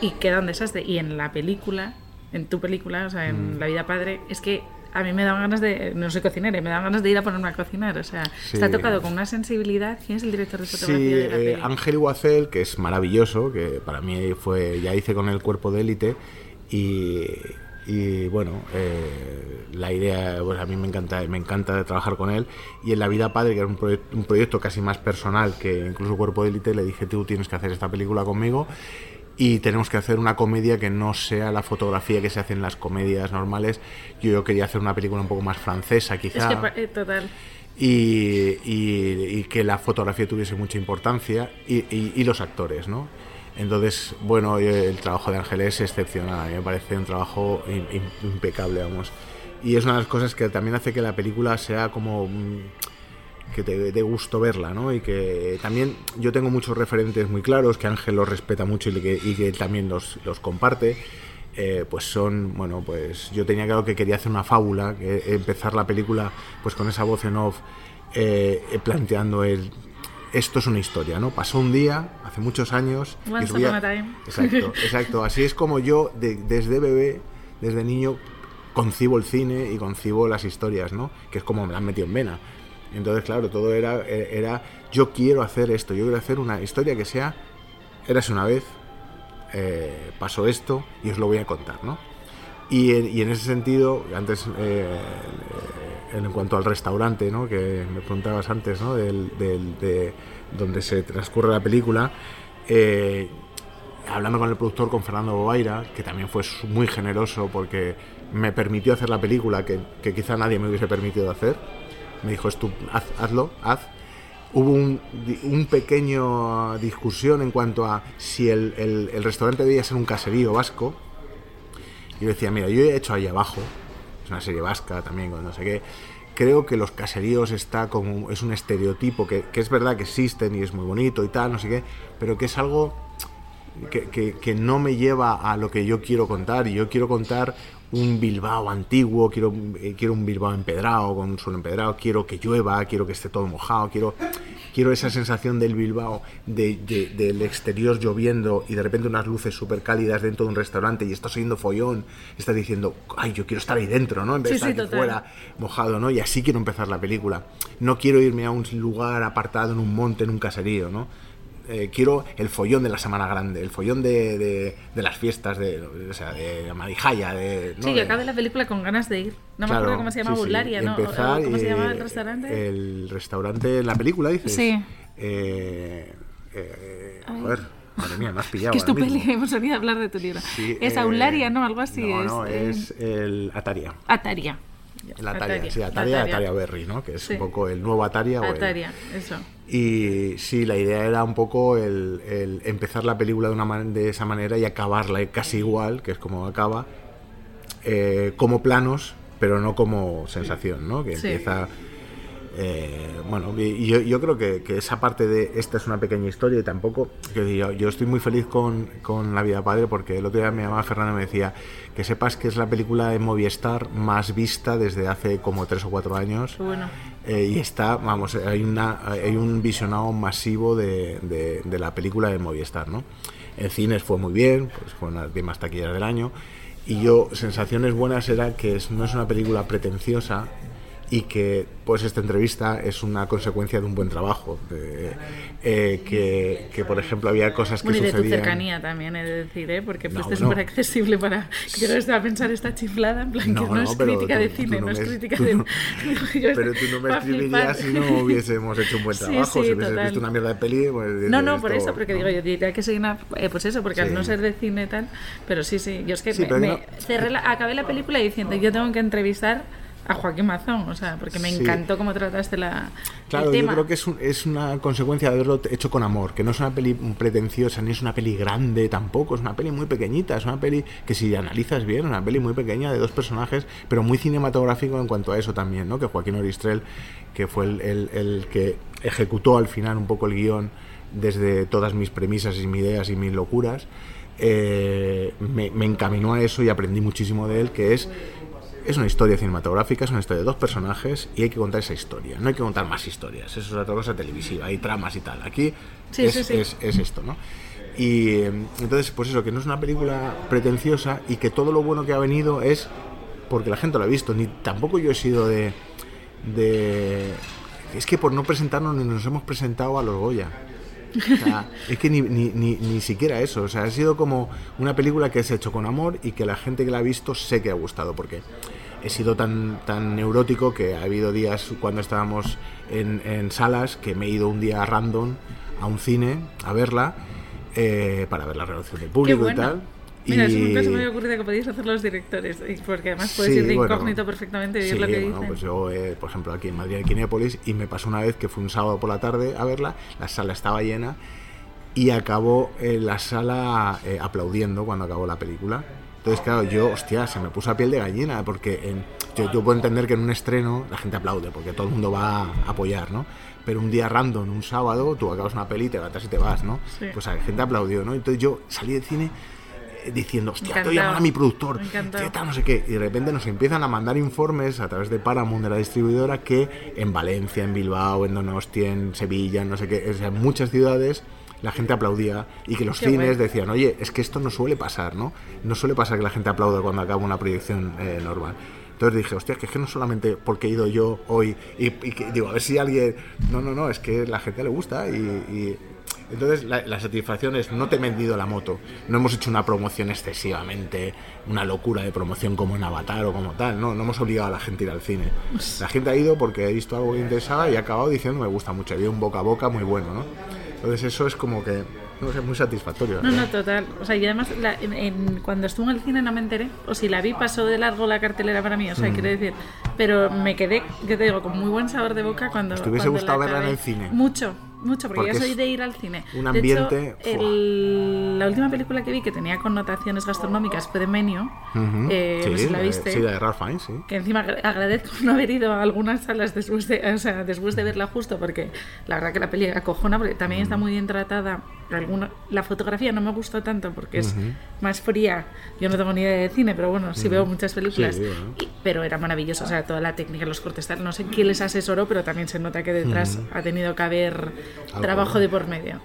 y queda un desastre. Y en la película, en tu película, o sea, en Mm. La vida padre, es que a mí me daban ganas de, no soy cocinera, me daban ganas de ir a ponerme a cocinar. O sea, Sí. está tocado con una sensibilidad. ¿Quién es el director de fotografía Sí, de la eh? Ángel Iguacel, que es maravilloso, que para mí fue, ya hice con el cuerpo de élite y, y, bueno, eh, la idea, pues a mí me encanta, me encanta trabajar con él y en La vida padre, que era un, proye- un proyecto casi más personal que incluso cuerpo de élite, le dije, tú tienes que hacer esta película conmigo y tenemos que hacer una comedia que no sea la fotografía que se hace en las comedias normales. Yo, quería hacer una película un poco más francesa, Es quizá que, pa- eh, total. y, y- y que la fotografía tuviese mucha importancia y, y- los actores, ¿no? Entonces, bueno, el trabajo de Ángel es excepcional, me parece un trabajo im- im- impecable, vamos. Y es una de las cosas que también hace que la película sea como mm, que te dé gusto verla, ¿no? Y que también yo tengo muchos referentes muy claros, que Ángel los respeta mucho y que, y que también los, los comparte. Eh, pues son, bueno, pues yo tenía claro que quería hacer una fábula, que empezar la película pues con esa voz en off, eh, planteando el, esto es una historia, ¿no? Pasó un día, hace muchos años. y Once os voy upon a time. Exacto, *laughs* exacto. Así es como yo, de- desde bebé, desde niño, concibo el cine y concibo las historias, ¿no? Que es como me la han metido en vena. Entonces, claro, todo era, eh, era yo quiero hacer esto, yo quiero hacer una historia que sea, eras una vez, eh, pasó esto y os lo voy a contar, ¿no? Y en, y en ese sentido, antes, eh, eh, en cuanto al restaurante, ¿no? que me preguntabas antes, ¿no? del, del- de donde se transcurre la película, eh, hablando con el productor, con Fernando Bobaira, que también fue muy generoso porque me permitió hacer la película que, que quizá nadie me hubiese permitido hacer, me dijo, "Es tú, haz, hazlo, haz. Hubo un, un pequeño discusión en cuanto a si el, el- restaurante debía ser un caserío vasco, y yo decía, mira, yo he hecho ahí abajo, es una serie vasca también, con no sé qué. Creo que los caseríos está como es un estereotipo que, que es verdad que existen y es muy bonito y tal, no sé qué, pero que es algo que- que no me lleva a lo que yo quiero contar. Y yo quiero contar un Bilbao antiguo, quiero, eh, quiero un Bilbao empedrado, con un suelo empedrado, quiero que llueva, quiero que esté todo mojado, quiero, quiero esa sensación del Bilbao, de, de- del exterior lloviendo y de repente unas luces súper cálidas dentro de un restaurante y estás oyendo follón, estás diciendo, ay, yo quiero estar ahí dentro, ¿no? En vez de Sí, estar sí, aquí fuera mojado, ¿no? Y así quiero empezar la película. No quiero irme a un lugar apartado en un monte, en un caserío, ¿no? Eh, quiero el follón de la Semana Grande, el follón de, de- de las fiestas, de, o sea, de Marijaya, de... ¿no? Sí, De- yo acabé la película con ganas de ir. No me acuerdo cómo se llama, sí, ¿no? Empezar ¿Cómo se llama el eh, restaurante? El restaurante en la película, dices. Sí. Eh, eh, joder, madre mía, me has pillado. *laughs* que es tu peli, *laughs* hemos venido a hablar de tu libro. Sí, es eh, Aularia, ¿no? Algo así. No, es, no, eh, es el Ataria. Ataria. El Ataria, sí, Ataria, Ataria Berry, ¿no? Que es Sí. un poco el nuevo Ataria. o el- Ataria, eso. Y sí, la idea era un poco el, el empezar la película de, una de esa manera y acabarla casi igual, que es como acaba, eh, como planos, pero no como sensación, ¿no? Que Sí. empieza... eh, bueno, y yo, yo creo que, que esa parte de esta es una pequeña historia y tampoco, que yo, yo estoy muy feliz con, con La vida padre porque el otro día me llamaba Fernando y me decía que sepas que es la película de Movistar más vista desde hace como tres o cuatro años. Bueno. Eh, y está, vamos, hay, una, hay un visionado masivo de, de- la película de Movistar, ¿no? En cines fue muy bien, pues fue una de las más taquillas del año. Y yo, sensaciones buenas era que es- no es una película pretenciosa y que pues esta entrevista es una consecuencia de un buen trabajo. de- eh, que, que, por ejemplo, había cosas que Bueno, y de tu sucedían... cercanía también, he de decir, ¿eh? Porque No, fuiste bueno. súper accesible para... Que no estaba a pensar esta chiflada, en plan, No, que no, no, es crítica tú- de cine, no no, es crítica de... no- *laughs* Pero tú no me escribirías si no hubiésemos hecho un buen Sí, trabajo. sí, si hubieses total. visto una mierda de peli, pues No, no, por esto- eso, porque ¿no? digo, yo diría que soy una. eh, pues eso, porque Sí. al no ser de cine y tal. Pero sí, sí, yo es que Sí, me, me no- cerré la- acabé la película diciendo, yo tengo que entrevistar a Joaquín Mazón, o sea, porque me Sí. encantó cómo trataste la, Claro, el yo tema. creo que es, un- es una consecuencia de haberlo hecho con amor, que no es una peli pretenciosa, ni es una peli grande tampoco, es una peli muy pequeñita, es una peli que si analizas bien, es una peli muy pequeña de dos personajes, pero muy cinematográfico en cuanto a eso también, ¿no? Que Joaquín Oristrel, que fue el, el- el que ejecutó al final un poco el guion desde todas mis premisas y mis ideas y mis locuras, eh, me, me encaminó a eso y aprendí muchísimo de él, que es es una historia cinematográfica, es una historia de dos personajes y hay que contar esa historia. No hay que contar más historias. Eso es otra cosa televisiva, hay tramas y tal. Aquí Sí, es, sí, sí. es- es esto, ¿no? Y eh, entonces, pues eso, que no es una película pretenciosa y que todo lo bueno que ha venido es porque la gente lo ha visto. Ni tampoco yo he sido de. de es que por no presentarnos ni nos hemos presentado a los Goya. O sea, es que ni, ni, ni, ni siquiera eso. O sea, ha sido como una película que se ha hecho con amor y que la gente que la ha visto sé que ha gustado. Porque he sido tan, tan neurótico que ha habido días cuando estábamos en, en salas que me he ido un día random a un cine a verla eh, para ver la reacción del público y tal. Mira, eso Y- nunca se me había ocurrido que podíais hacer los directores, porque además puedes Sí, ir de bueno, incógnito perfectamente y sí, ver lo que bueno, dicen. pues yo, eh, por ejemplo, aquí en Madrid, en Kinépolis, y me pasó una vez que fue un sábado por la tarde a verla, la sala estaba llena y acabó eh, la sala eh, aplaudiendo cuando acabó la película. Entonces, claro, yo, hostia, se me puso a piel de gallina, porque yo, yo puedo entender que en un estreno la gente aplaude, porque todo el mundo va a apoyar, ¿no? Pero un día random, un sábado, tú acabas una peli, te levantas y te vas, ¿no? Sí. Pues la gente aplaudió, ¿no? Entonces yo salí del cine diciendo, hostia, Encantado. estoy llamando a mi productor. ¿qué tal? no sé qué. Y de repente nos empiezan a mandar informes a través de Paramount, de la distribuidora, que en Valencia, en Bilbao, en Donostia, en Sevilla, no sé qué, o sea, en muchas ciudades la gente aplaudía y que los Qué cines decían, oye, es que esto no suele pasar, ¿no? No suele pasar que la gente aplauda cuando acaba una proyección eh, normal. Entonces dije, hostia, que es que no solamente porque he ido yo hoy y, y que, digo, a ver si alguien... No, no, no, es que la gente le gusta y... y- entonces la, la satisfacción es no te he vendido la moto, no hemos hecho una promoción excesivamente, una locura de promoción como en Avatar o como tal, no, no hemos obligado a la gente a ir al cine. La gente ha ido porque ha visto algo que interesaba y ha acabado diciendo me gusta mucho, había un boca a boca muy bueno, ¿no? Entonces eso es como que, no sé, muy satisfactorio. No, no, total. O sea, y además, la- en, en- cuando estuve en el cine no me enteré. O si la vi, pasó de largo la cartelera para mí. O sea, Mm. quiero decir. Pero me quedé, que te digo, con muy buen sabor de boca cuando. ¿Te hubiese cuando gustado la verla en el cine? Mucho, mucho, porque, Porque yo soy de ir al cine. un De ambiente, hecho, el- la última película que vi que tenía connotaciones gastronómicas fue de Menio. Ujú. eh, no sé si la de- viste. Sí, la de Ralph Fiennes, sí. que encima agra- agradezco no haber ido a algunas salas después de, o sea, después de verla justo porque la verdad que la peli acojona porque también está muy bien tratada alguna, la fotografía no me gustó tanto porque es Ujú. más fría. Yo no tengo ni idea de cine pero bueno sí veo muchas películas. Sí, bueno. y- pero era maravilloso o sea toda la técnica los cortes tal. No sé quién les asesoró pero también se nota que detrás ha tenido que haber trabajo de por medio.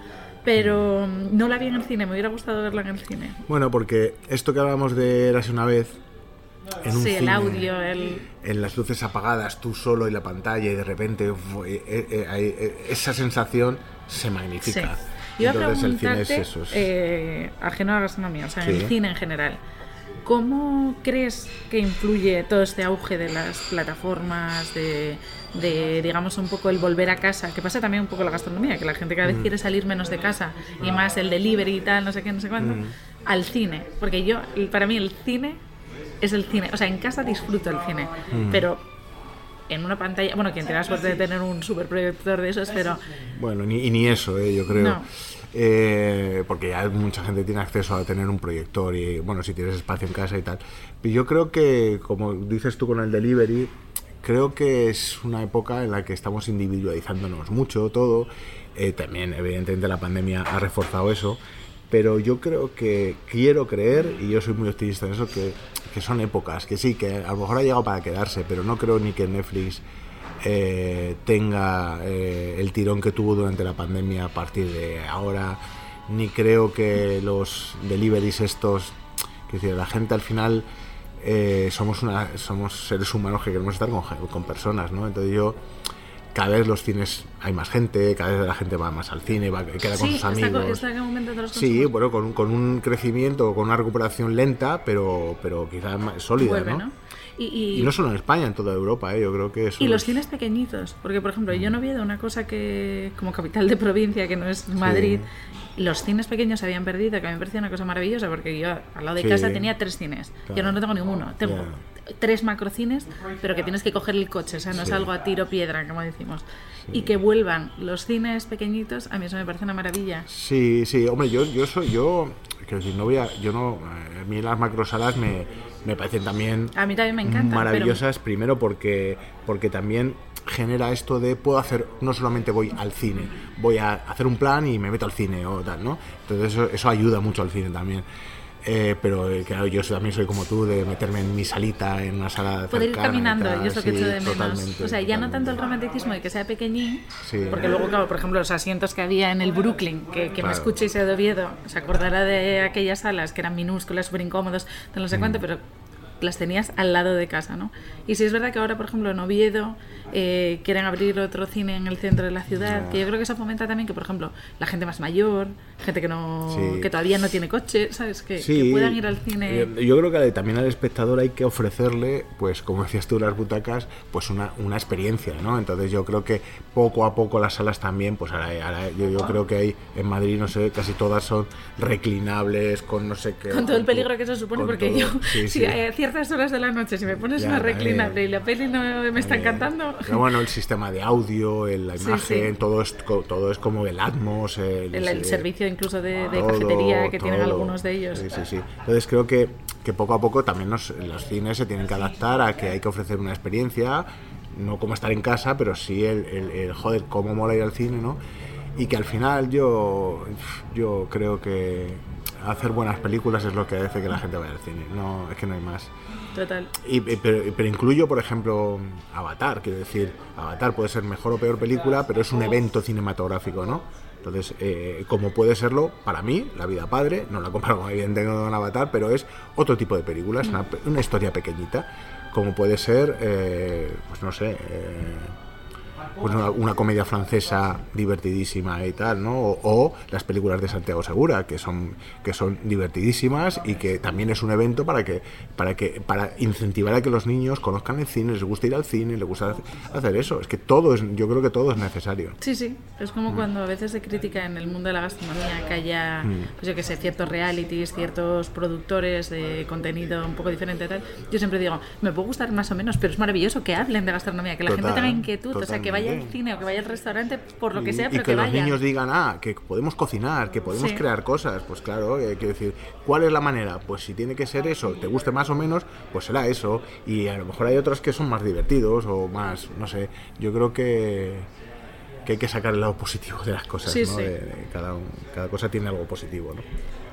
Pero no la vi en el cine me hubiera gustado verla en el cine. Bueno, porque esto que hablábamos de Érase una vez, en un sí el cine, audio el en las luces apagadas, tú solo en la pantalla y de repente uf, eh, eh, eh, esa sensación se Sí. Iba a Entonces el cine es preguntarte, eso. es- eh, ajeno a la gastronomía, o sea, en Sí. el cine en general, ¿cómo crees que influye todo este auge de las plataformas, de, de, digamos, un poco el volver a casa? Que pasa también un poco la gastronomía, que la gente Mm. cada vez quiere salir menos de casa y más el delivery y tal, no sé qué, no sé cuánto, Mm. al cine. Porque yo, para mí el cine es el cine. O sea, en casa disfruto el cine, Mm. pero en una pantalla, bueno, quien tenga la suerte de tener un super proyector de esos, pero Bueno, ni, y ni eso, eh, yo creo. No. Eh, porque ya mucha gente tiene acceso a tener un proyector y, bueno, si tienes espacio en casa y tal. Pero yo creo que, como dices tú con el delivery, creo que es una época en la que estamos individualizándonos mucho todo. Eh, también, evidentemente, la pandemia ha reforzado eso. Pero yo creo que quiero creer, y yo soy muy optimista en eso, que, que son épocas, que sí, que a lo mejor ha llegado para quedarse, pero no creo ni que Netflix eh, tenga eh, el tirón que tuvo durante la pandemia a partir de ahora, ni creo que los deliveries estos, que decir, la gente al final eh, somos una, somos seres humanos que queremos estar con, con personas, ¿no? Entonces yo cada vez los cines hay más gente, cada vez la gente va más al cine, va, queda con sus está, amigos. co- está en los Sí, bueno, con un, con un crecimiento, con una recuperación lenta, pero, pero quizás más sólida, Vuelve, ¿no? ¿no? Y, y- Y no solo en España, en toda Europa, ¿eh? yo creo que eso y los es- cines pequeñitos, porque por ejemplo, Mm. yo no vi de una cosa que, como capital de provincia, que no es Madrid, los cines pequeños se habían perdido, que a mí me parecía una cosa maravillosa, porque yo al lado de Sí. casa tenía tres cines, yo Claro. no, no tengo ninguno, tengo Ya. Tres macrocines, pero que tienes que coger el coche, o sea, no es algo a tiro piedra, como decimos. Y que vuelvan los cines pequeñitos, a mí eso me parece una maravilla. Sí, sí, hombre, yo, yo soy, yo, quiero decir, no voy a, yo no, a mí las macrosalas me, me parecen también A mí también me encantan, maravillosas, primero porque, porque también genera esto de puedo hacer, no solamente voy al cine, voy a hacer un plan y me meto al cine o tal, ¿no? Entonces eso, eso ayuda mucho al cine también. Eh, pero eh, claro, yo también soy como tú, de meterme en mi salita, en una sala Poder ir caminando, yo es lo que sí, echo de menos. o sea, ya no tanto el romanticismo de que sea pequeñín, Sí. porque luego, claro, por ejemplo, los asientos que había en el Brooklyn, que, que me Claro. escuche y sea de Oviedo, se acordará de aquellas salas que eran minúsculas, súper incómodos, Mm. no sé cuánto, pero las tenías al lado de casa, ¿no? Y sí es verdad que ahora, por ejemplo, en Oviedo eh, quieren abrir otro cine en el centro de la ciudad, que yo creo que eso fomenta también que, por ejemplo, la gente más mayor, gente que no Sí. que todavía no tiene coche, ¿sabes? Que, Sí, que puedan ir al cine. Yo creo que también al espectador hay que ofrecerle, pues como decías tú, las butacas, pues una, una experiencia, ¿no? Entonces yo creo que poco a poco las salas también, pues ahora, ahora yo, yo creo que hay en Madrid, no sé, casi todas son reclinables, con no sé qué. Con todo el peligro que eso supone, porque todo. yo, Sí, *laughs* si a ciertas horas de la noche, si me pones Ya, una reclinable y la peli no me está encantando. Pero bueno, el sistema de audio, el- la imagen, sí. Todo, es, todo es como el Atmos. El, El, el servicio incluso de, de todo, cafetería que tienen algunos de ellos. Sí, sí, sí. Entonces creo que, que poco a poco también los, los cines se tienen que adaptar a que hay que ofrecer una experiencia, no como estar en casa, pero sí el, el- el, joder, cómo mola ir al cine, ¿no? Y que al final yo, yo creo que hacer buenas películas es lo que hace que la gente vaya al cine. No, es que no hay más. Total. Y, pero, pero incluyo, por ejemplo, Avatar, quiero decir, Avatar puede ser mejor o peor película, pero es un evento cinematográfico, ¿no? Entonces, eh, como puede serlo, para mí, La vida padre, no la comparo con evidentemente con Avatar, pero es otro tipo de película, es una historia pequeñita, como puede ser, eh, pues no sé, eh, pues una, una comedia francesa divertidísima y tal, ¿no? O, o las películas de Santiago Segura, que son, que son divertidísimas y que también es un evento para que, para que, para incentivar a que los niños conozcan el cine, les guste ir al cine, les gusta hacer eso. Es que todo es, yo creo que todo es necesario. Sí, sí. Es Mm. como cuando a veces se critica en el mundo de la gastronomía que haya, Mm. pues yo que sé, ciertos realities, ciertos productores de contenido un poco diferente y tal. Yo siempre digo, me puede gustar más o menos, pero es maravilloso que hablen de gastronomía, que la gente Total, tenga inquietud, o sea, que vaya al cine o que vaya al restaurante por lo que sea, y pero que, que, los vaya. niños digan, ah, que podemos cocinar, que podemos Sí. crear cosas. Pues claro, eh, quiero decir, ¿cuál es la manera? Pues si tiene que ser eso, te guste más o menos, pues será eso. Y a lo mejor hay otros que son más divertidos o más, no sé. Yo creo que, que hay que sacar el lado positivo de las cosas, Sí, ¿no? sí. De- de cada, un- cada cosa tiene algo positivo, ¿no?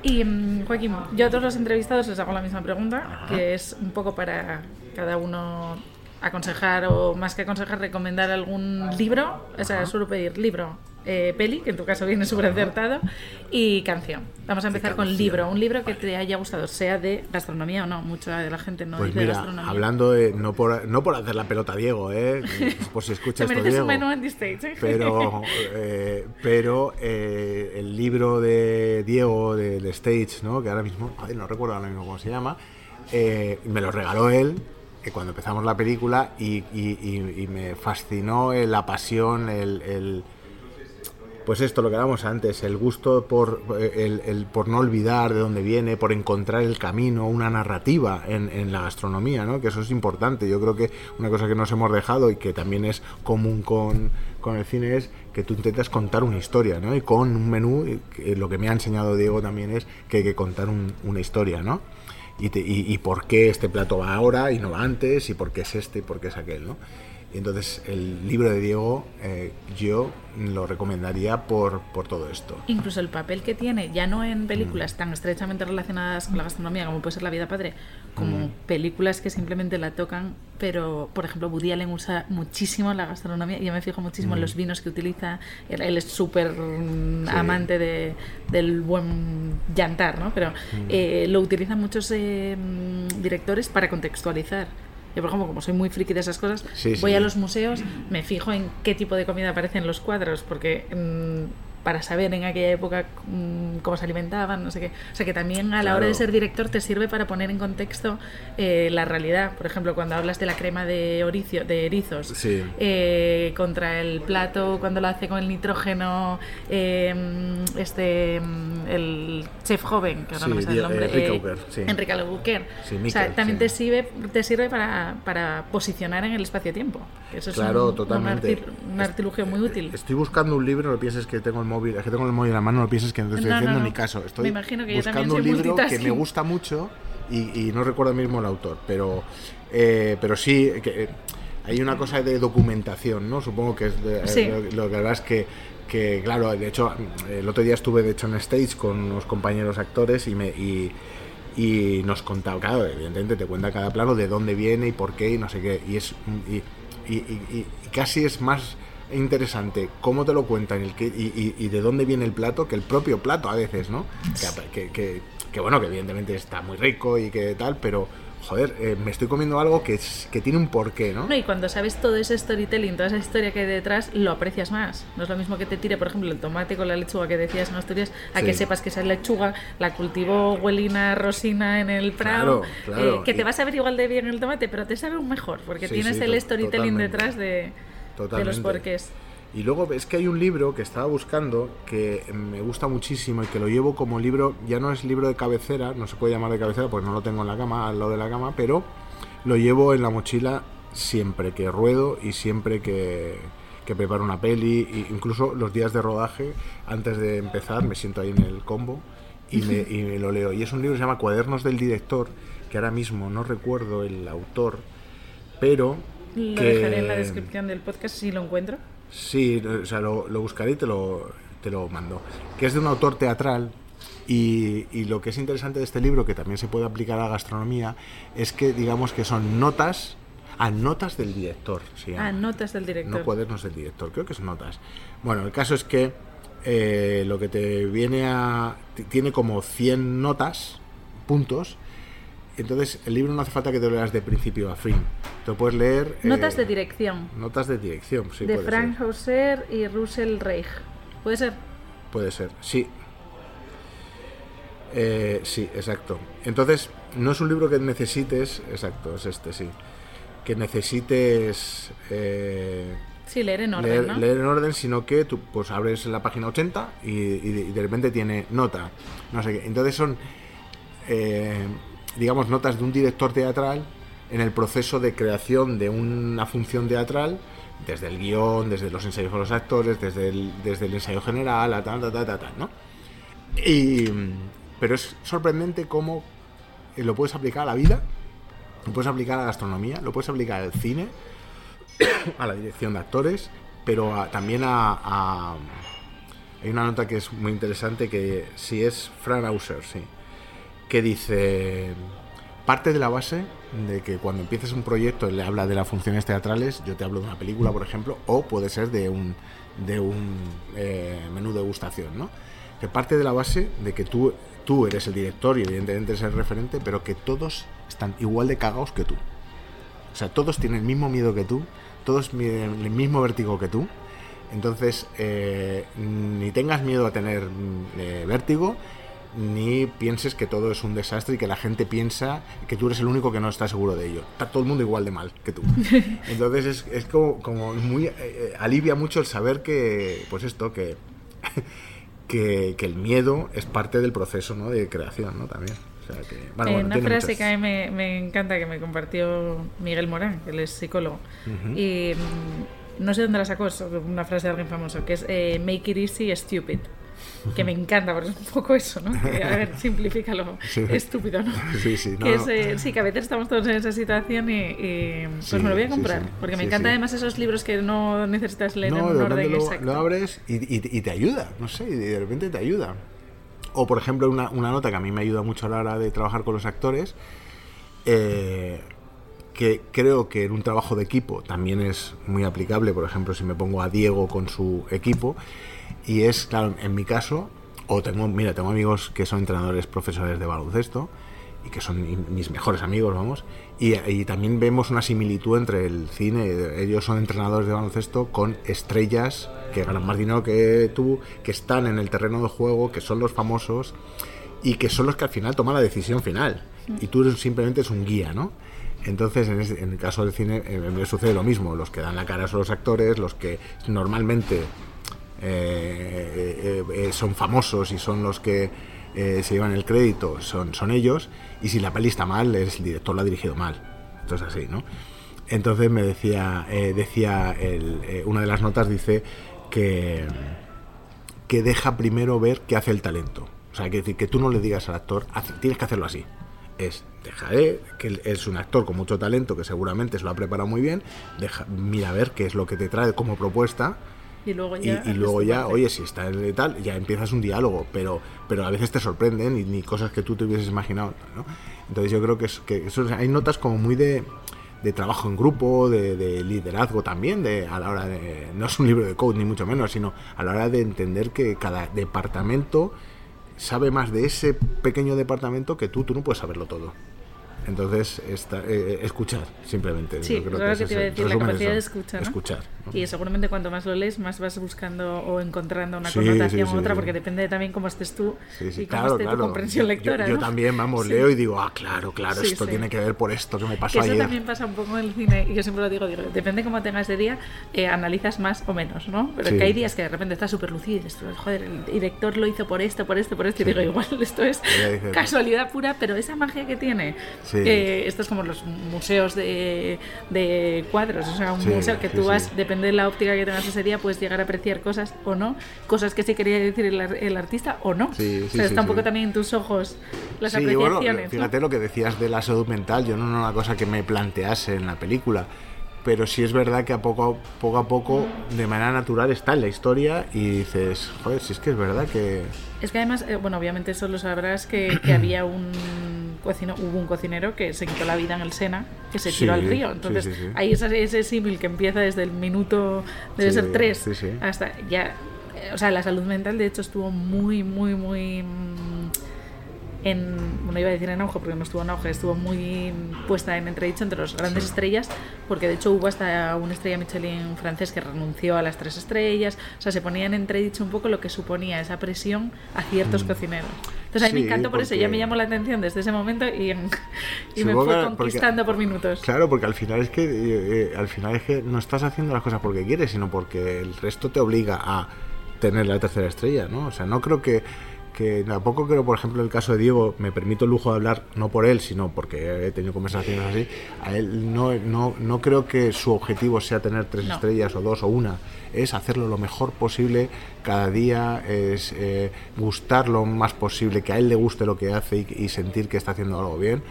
Y mm, Joaquín, yo a todos los entrevistados les hago la misma pregunta, que es un poco para cada uno aconsejar o más que aconsejar, recomendar algún libro. O sea, suelo pedir libro, eh, peli, que en tu caso viene súper acertado, y canción. Vamos a empezar con libro, un libro que te haya gustado, sea de gastronomía o no. Mucha de la gente no Pues dice mira, gastronomía. hablando de, no por, no por hacer la pelota a Diego, ¿eh? *laughs* por si escuchas esto Diego. un menú en ¿eh? pero eh, pero eh, el libro de Diego del Stage no que ahora mismo joder, no recuerdo ahora mismo cómo se llama eh, me lo regaló él cuando empezamos la película y, me fascinó eh, la pasión el, pues esto lo que hablamos antes el gusto por eh, el, por no olvidar de dónde viene por encontrar el camino una narrativa en, en la gastronomía no que eso es importante. Yo creo que una cosa que nos hemos dejado y que también es común con, con el cine es que tú intentas contar una historia no y con un menú lo que me ha enseñado Diego también es que hay que contar un- una historia no y, te- y- y por qué este plato va ahora y no va antes y por qué es este y por qué es aquel no y entonces el libro de Diego eh, yo lo recomendaría por, por todo esto. Incluso el papel que tiene, ya no en películas Mm. tan estrechamente relacionadas con la gastronomía como puede ser La vida padre, Mm. como películas que simplemente la tocan, pero por ejemplo Woody Allen usa muchísimo la gastronomía, yo me fijo muchísimo en los vinos que utiliza, él, él es súper mm, Mm. Sí. amante de, del buen llantar, ¿no? pero Mm. eh, lo utilizan muchos eh, mm, directores para contextualizar. Yo, por ejemplo, como soy muy friki de esas cosas, Sí, voy sí. a los museos, me fijo en qué tipo de comida aparece en los cuadros, porque mm, para saber en aquella época mm, cómo se alimentaban, no sé qué. O sea que también a la hora de ser director te sirve para poner en contexto eh, la realidad. Por ejemplo, cuando hablas de la crema de, oricio, de erizos eh, contra el plato, cuando lo hace con el nitrógeno, em, este mm, el chef joven, que ahora no me el nombre, Enrique Albuquerque. o sea, también te sirve, te sirve para, para posicionar en el espacio-tiempo. Eso es claro, un, totalmente. un, artilugio muy útil. Estoy buscando un libro, no pienses que tengo el móvil, es que tengo el móvil en la mano, no pienses que no te estoy haciendo ni caso. Estoy buscando un libro que me gusta mucho y, no recuerdo mismo el autor, pero, eh, pero sí, que, eh, hay una cosa de documentación, ¿no? Supongo que es eh, lo, que verdad es que, que, claro, de hecho, el otro día estuve de hecho en stage con unos compañeros actores y me... Y, y nos contaba, claro, evidentemente te cuenta cada plano de dónde viene y por qué y no sé qué, y es y, y, casi es más interesante cómo te lo cuentan el que, y, de dónde viene el plato que el propio plato a veces, ¿no? Que, que, que, bueno, que evidentemente está muy rico y que tal, pero joder, eh, me estoy comiendo algo que, que tiene un porqué, ¿no? Y cuando sabes todo ese storytelling, toda esa historia que hay detrás, lo aprecias más. No es lo mismo que te tire, por ejemplo, el tomate con la lechuga que decías en Asturias, a que sepas que esa lechuga la cultivó Huelina Rosina en el Prado, eh, que te vas a ver igual de bien el tomate, pero te sabe aún mejor, porque tienes el storytelling detrás de, de los porqués. Y luego es que hay un libro que estaba buscando que me gusta muchísimo y que lo llevo como libro, ya no es libro de cabecera, no se puede llamar de cabecera pues no lo tengo en la cama, al lado de la cama, pero lo llevo en la mochila siempre que ruedo y siempre que, que preparo una peli, incluso los días de rodaje, antes de empezar me siento ahí en el combo y me, *laughs* y me lo leo. Y es un libro que se llama Cuadernos del Director, que ahora mismo no recuerdo el autor, pero... Lo dejaré en la descripción del podcast si lo encuentro. Sí, o sea, lo, buscaré y te lo, te lo mando. Que es de un autor teatral y, y, lo que es interesante de este libro, que también se puede aplicar a la gastronomía, es que digamos que son notas a notas del director. ¿sí? A notas del director. No cuadernos del director, creo que son notas. Bueno, el caso es que eh, lo que te viene a... tiene como 100 notas, puntos, entonces, el libro no hace falta que te lo leas de principio a fin. Te lo puedes leer. Notas eh, de dirección. Notas de dirección, sí. De Frank Hauser y Russell Reich. ¿Puede ser? Puede ser, sí. Eh, sí, exacto. Entonces, no es un libro que necesites. Exacto, es este, sí. Que necesites. Eh, sí, leer en orden. Leer, leer, en orden, sino que tú pues abres la página 80 y, y, de, repente tiene nota. No sé qué. Entonces son. Eh, digamos, notas de un director teatral en el proceso de creación de una función teatral, desde el guion, desde los ensayos con los actores, desde el, desde el ensayo general, a tal, tal, tal, tal, ¿no? Y, pero es sorprendente cómo lo puedes aplicar a la vida, lo puedes aplicar a la gastronomía, lo puedes aplicar al cine, *coughs* a la dirección de actores, pero también a, Hay una nota que es muy interesante que si es Fran Hauser, sí que dice, parte de la base de que cuando empieces un proyecto le habla de las funciones teatrales, yo te hablo de una película, por ejemplo, o puede ser de un, de un eh, menú de degustación, ¿no? Que parte de la base de que tú, tú eres el director y evidentemente eres el referente, pero que todos están igual de cagados que tú. O sea, todos tienen el mismo miedo que tú, todos el mismo vértigo que tú. Entonces, eh, ni tengas miedo a tener eh, vértigo, ni pienses que todo es un desastre y que la gente piensa que tú eres el único que no está seguro de ello. Está todo el mundo igual de mal que tú. *laughs* Entonces es, es como, como, muy... Eh, eh, alivia mucho el saber que, pues esto, que, *laughs* que, que, el miedo es parte del proceso ¿no? de creación, ¿no? También. O sea que, bueno, eh, una frase que a mí me, me, encanta que me compartió Miguel Morán, que él es psicólogo. Y mm, no sé dónde la sacó, es una frase de alguien famoso, que es Make it easy, stupid que me encanta, porque es un poco eso, ¿no? a ver, simplifícalo, estúpido, ¿no? Sí, sí, que eh, sí, que a veces estamos todos en esa situación y, pues me lo voy a comprar, porque me encanta además esos libros que no necesitas leer en un orden lo, exacto. Lo abres y, y, te ayuda, no sé, y de repente te ayuda. O por ejemplo, una, una, nota que a mí me ayuda mucho a la hora de trabajar con los actores, eh, que creo que en un trabajo de equipo también es muy aplicable, por ejemplo, si me pongo a Diego con su equipo, y es, claro, en mi caso, o tengo, mira, tengo amigos que son entrenadores profesores de baloncesto y que son mis mejores amigos, vamos. Y, también vemos una similitud entre el cine, ellos son entrenadores de baloncesto con estrellas que ganan más dinero que tú, que están en el terreno de juego, que son los famosos y que son los que al final toman la decisión final. Y tú simplemente es un guía, ¿no? Entonces, en, el caso del cine, eh, me sucede lo mismo. Los que dan la cara son los actores, los que normalmente son famosos y son los que se llevan el crédito, son, son ellos. Y si la peli está mal, el director la ha dirigido mal. Entonces, así, ¿no? Entonces me decía, decía una de las notas dice que, que deja primero ver qué hace el talento. O sea, que, que tú no le digas al actor, tienes que hacerlo así es dejaré que es un actor con mucho talento que seguramente se lo ha preparado muy bien, deja, mira a ver qué es lo que te trae como propuesta y luego ya, y, luego ya oye, si está en tal, ya empiezas un diálogo, pero, pero a veces te sorprenden y ni cosas que tú te hubieses imaginado. ¿no? Entonces yo creo que, es, que eso, hay notas como muy de, de trabajo en grupo, de, de, liderazgo también, de, a la hora de, no es un libro de code ni mucho menos, sino a la hora de entender que cada departamento sabe más de ese pequeño departamento que tú, tú no puedes saberlo todo. Entonces, esta, eh, escuchar, simplemente. Sí, creo que, que te iba a decir, la capacidad de escuchar. Escuchar. Y seguramente cuanto más lo lees, más vas buscando o encontrando una connotación u otra, porque depende también cómo estés tú y cómo esté tu comprensión lectora. Yo, también, vamos, leo y digo, ah, claro, claro, esto tiene que ver por esto que me pasó que Eso también pasa un poco en el cine, y yo siempre lo digo, digo depende cómo tengas de día, eh, analizas más o menos, ¿no? Pero que hay días que de repente estás súper lucido y dices, joder, el director lo hizo por esto, por esto, por esto, y digo, igual *laughs* esto es casualidad pura, pero esa magia que tiene, eh, esto es como los museos de, de cuadros, o sea, un museo que tú vas, depende de la óptica que tengas ese día, puedes llegar a apreciar cosas o no, cosas que sí quería decir el, artista o no. o sea, está un poco también en tus ojos las apreciaciones. fíjate lo que decías de la salud mental, yo no era una cosa que me plantease en la película pero sí es verdad que a poco, poco a poco, de manera natural, está en la historia y dices, joder, si es que es verdad que... Es que además, eh, bueno, obviamente solo sabrás que, que había un cocino, hubo un cocinero que se quitó la vida en el Sena, que se tiró al río. Entonces, ahí es ese símil que empieza desde el minuto, debe ser tres, hasta ya. Eh, o sea, la salud mental, de hecho, estuvo muy, muy, muy mm, en, bueno, iba a decir en auge porque no estuvo en auge, estuvo muy puesta en entredicho entre las grandes estrellas, porque de hecho hubo hasta una estrella Michelin francés que renunció a las tres estrellas, o sea, se ponía en entredicho un poco lo que suponía esa presión a ciertos mm. cocineros. Entonces a mí me encantó por eso, ya me llamó la atención desde ese momento y, y me fue conquistando por minutos. Claro, porque al final es que eh, eh, al final es que no estás haciendo las cosas porque quieres, sino porque el resto te obliga a tener la tercera estrella, ¿no? O sea, no creo que que tampoco creo, por ejemplo, el caso de Diego, me permito el lujo de hablar, no por él, sino porque he tenido conversaciones así, a él no, no, no creo que su objetivo sea tener tres estrellas o dos o una, es hacerlo lo mejor posible cada día, es eh, gustar lo más posible, que a él le guste lo que hace y sentir que está haciendo algo bien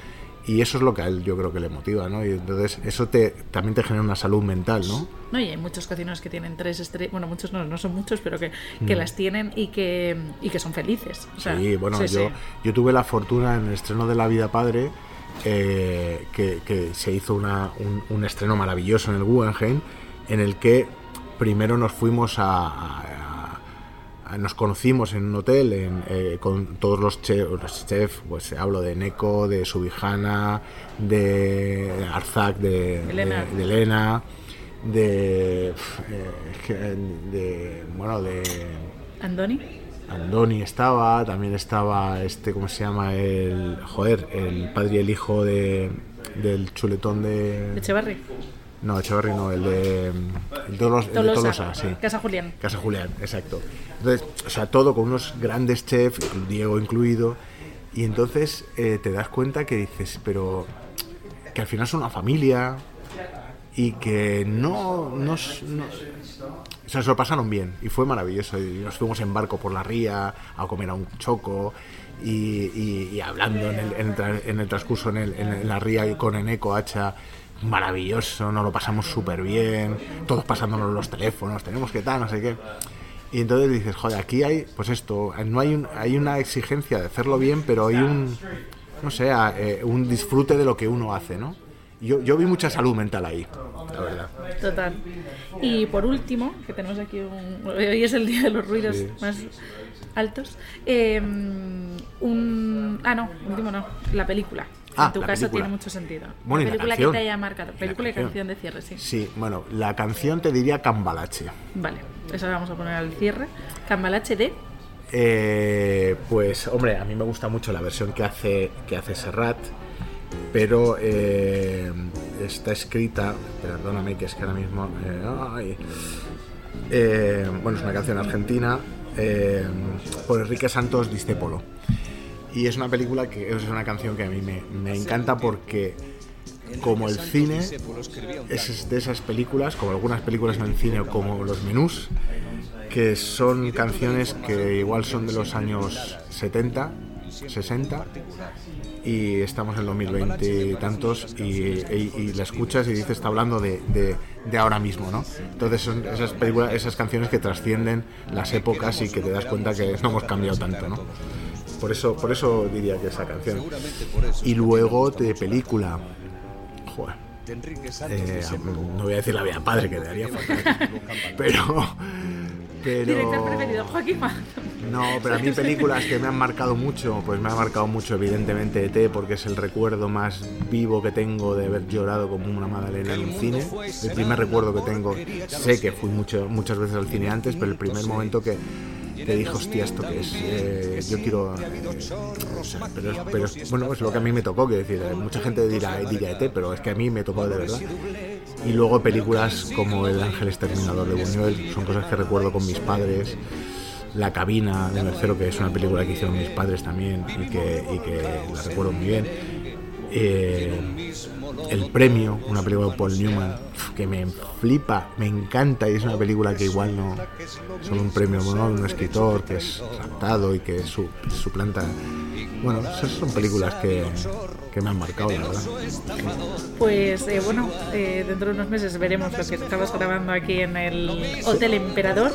y eso es lo que a él yo creo que le motiva, ¿no? Y entonces eso te, también te genera una salud mental, ¿no? No, y hay muchos cocineros que tienen tres estrellas, bueno, muchos no, no son muchos, pero que, que mm. las tienen y que, y que son felices. sí, bueno, yo, yo tuve la fortuna en el estreno de La Vida Padre, eh, que, que, se hizo una, un, estreno maravilloso en el Guggenheim, en el que primero nos fuimos a nos conocimos en un hotel eh, con todos los, chefs, pues hablo de Neko, de Subijana, de Arzak, de Elena, de, eh, de, bueno, de... Andoni. Andoni estaba, también estaba este, ¿cómo se llama? El, joder, el padre y el hijo de, del chuletón de... Echevarri. No, Echeverry no, el de, el Tolosa, sí. Casa Julián. Casa Julián, exacto. Entonces, o sea, todo con unos grandes chefs, Diego incluido, y entonces eh, te das cuenta que dices, pero que al final son una familia y que no, no, o sea, se lo pasaron bien y fue maravilloso. Y nos fuimos en barco por la ría a comer a un choco y, hablando en el, en el, transcurso en, en, la ría con Eneco Hacha maravilloso, nos lo pasamos súper bien, todos pasándonos los teléfonos, tenemos que tal, no sé qué. Y entonces dices, joder, aquí hay, pues esto, no hay, un, hay una exigencia de hacerlo bien, pero hay un, no sé, eh, un disfrute de lo que uno hace, ¿no? Yo, yo vi mucha salud mental ahí, la verdad. Total. Y por último, que tenemos aquí un... Hoy es el día de los ruidos más altos. Em, un... Ah, no, último no, la película. Ah, en tu caso película. tiene mucho sentido. Bueno, la la película que te haya marcado. Película y canción. canción de cierre, sí. Sí, bueno, la canción te diría Cambalache. Vale, eso la vamos a poner al cierre. Cambalache de... Eh, pues, hombre, a mí me gusta mucho la versión que hace, que hace Serrat, pero eh, está escrita, perdóname que es que ahora mismo... eh, ay, bueno, es una canción argentina por Enrique Santos Discépolo. Y es una película que es una canción que a mí me, me encanta porque como el cine es de esas películas, como algunas películas en el cine o como los menús, que son canciones que igual son de los años 70, 60 y estamos en 2020 y tantos y, y- y la escuchas y dices está hablando de, de- de ahora mismo, ¿no? Entonces son esas películas, esas canciones que trascienden las épocas y que te das cuenta que no hemos cambiado tanto, ¿no? Por eso, por eso diría que esa canción. Y luego de película, joder, eh, no voy a decir la vida padre que te haría fatal, pero, pero Director preferido, Joaquín no, pero a mí películas que me han marcado mucho, pues me ha marcado mucho evidentemente ET porque es el recuerdo más vivo que tengo de haber llorado como una magdalena en un cine. El primer recuerdo que tengo, sé que fui mucho, muchas veces al cine antes, pero el primer momento que, que dije, hostia, esto que es, Eh, yo quiero... eh, pero, bueno, es lo que a mí me tocó, que decir, eh, mucha gente dirá, dirá ET, pero es que a mí me tocó de verdad. Y luego películas como El Ángel Exterminador de Buñuel, son cosas que recuerdo con mis padres. La cabina de Mercero, que es una película que hicieron mis padres también y que, y que la recuerdo muy bien. Eh, el premio, una película de Paul Newman, que me flipa, me encanta y es una película que igual no solo un premio ¿no? de un escritor que es raptado y que su, suplanta. Bueno, esas son películas que, que me han marcado, la verdad. Pues eh, bueno, eh, dentro de unos meses veremos lo que estabas grabando aquí en el Hotel Emperador.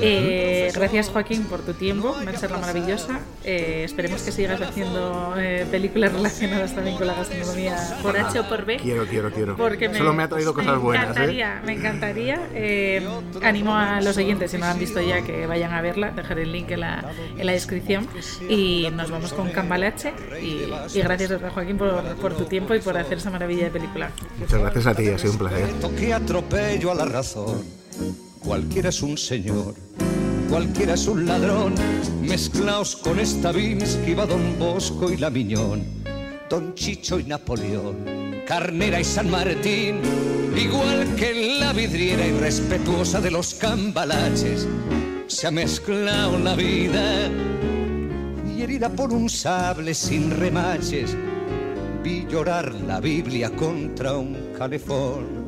Eh, gracias Joaquín por tu tiempo, una charla maravillosa. Eh, esperemos que sigas haciendo eh, películas relacionadas también con la gastronomía por H o por B. Quiero, quiero, quiero. Porque Solo me ha traído cosas buenas. Me ¿eh? encantaría, me encantaría. Eh, animo a los oyentes, si no la han visto ya, que vayan a verla. Dejaré el link en la, en la descripción. Y nos vamos con Cambalache. Y, y gracias, Joaquín, por, por tu tiempo y por hacer esa maravilla de película. Muchas gracias a ti, ha sido un placer. que atropello a la razón. Cualquiera es un señor, cualquiera es un ladrón. Mezclaos con Stravinsky, va Don Bosco y la Miñón, Don Chicho y Napoleón, Carnera y San Martín. Igual que en la vidriera irrespetuosa de los cambalaches, se ha mezclado la vida y herida por un sable sin remaches vi llorar la Biblia contra un calefón.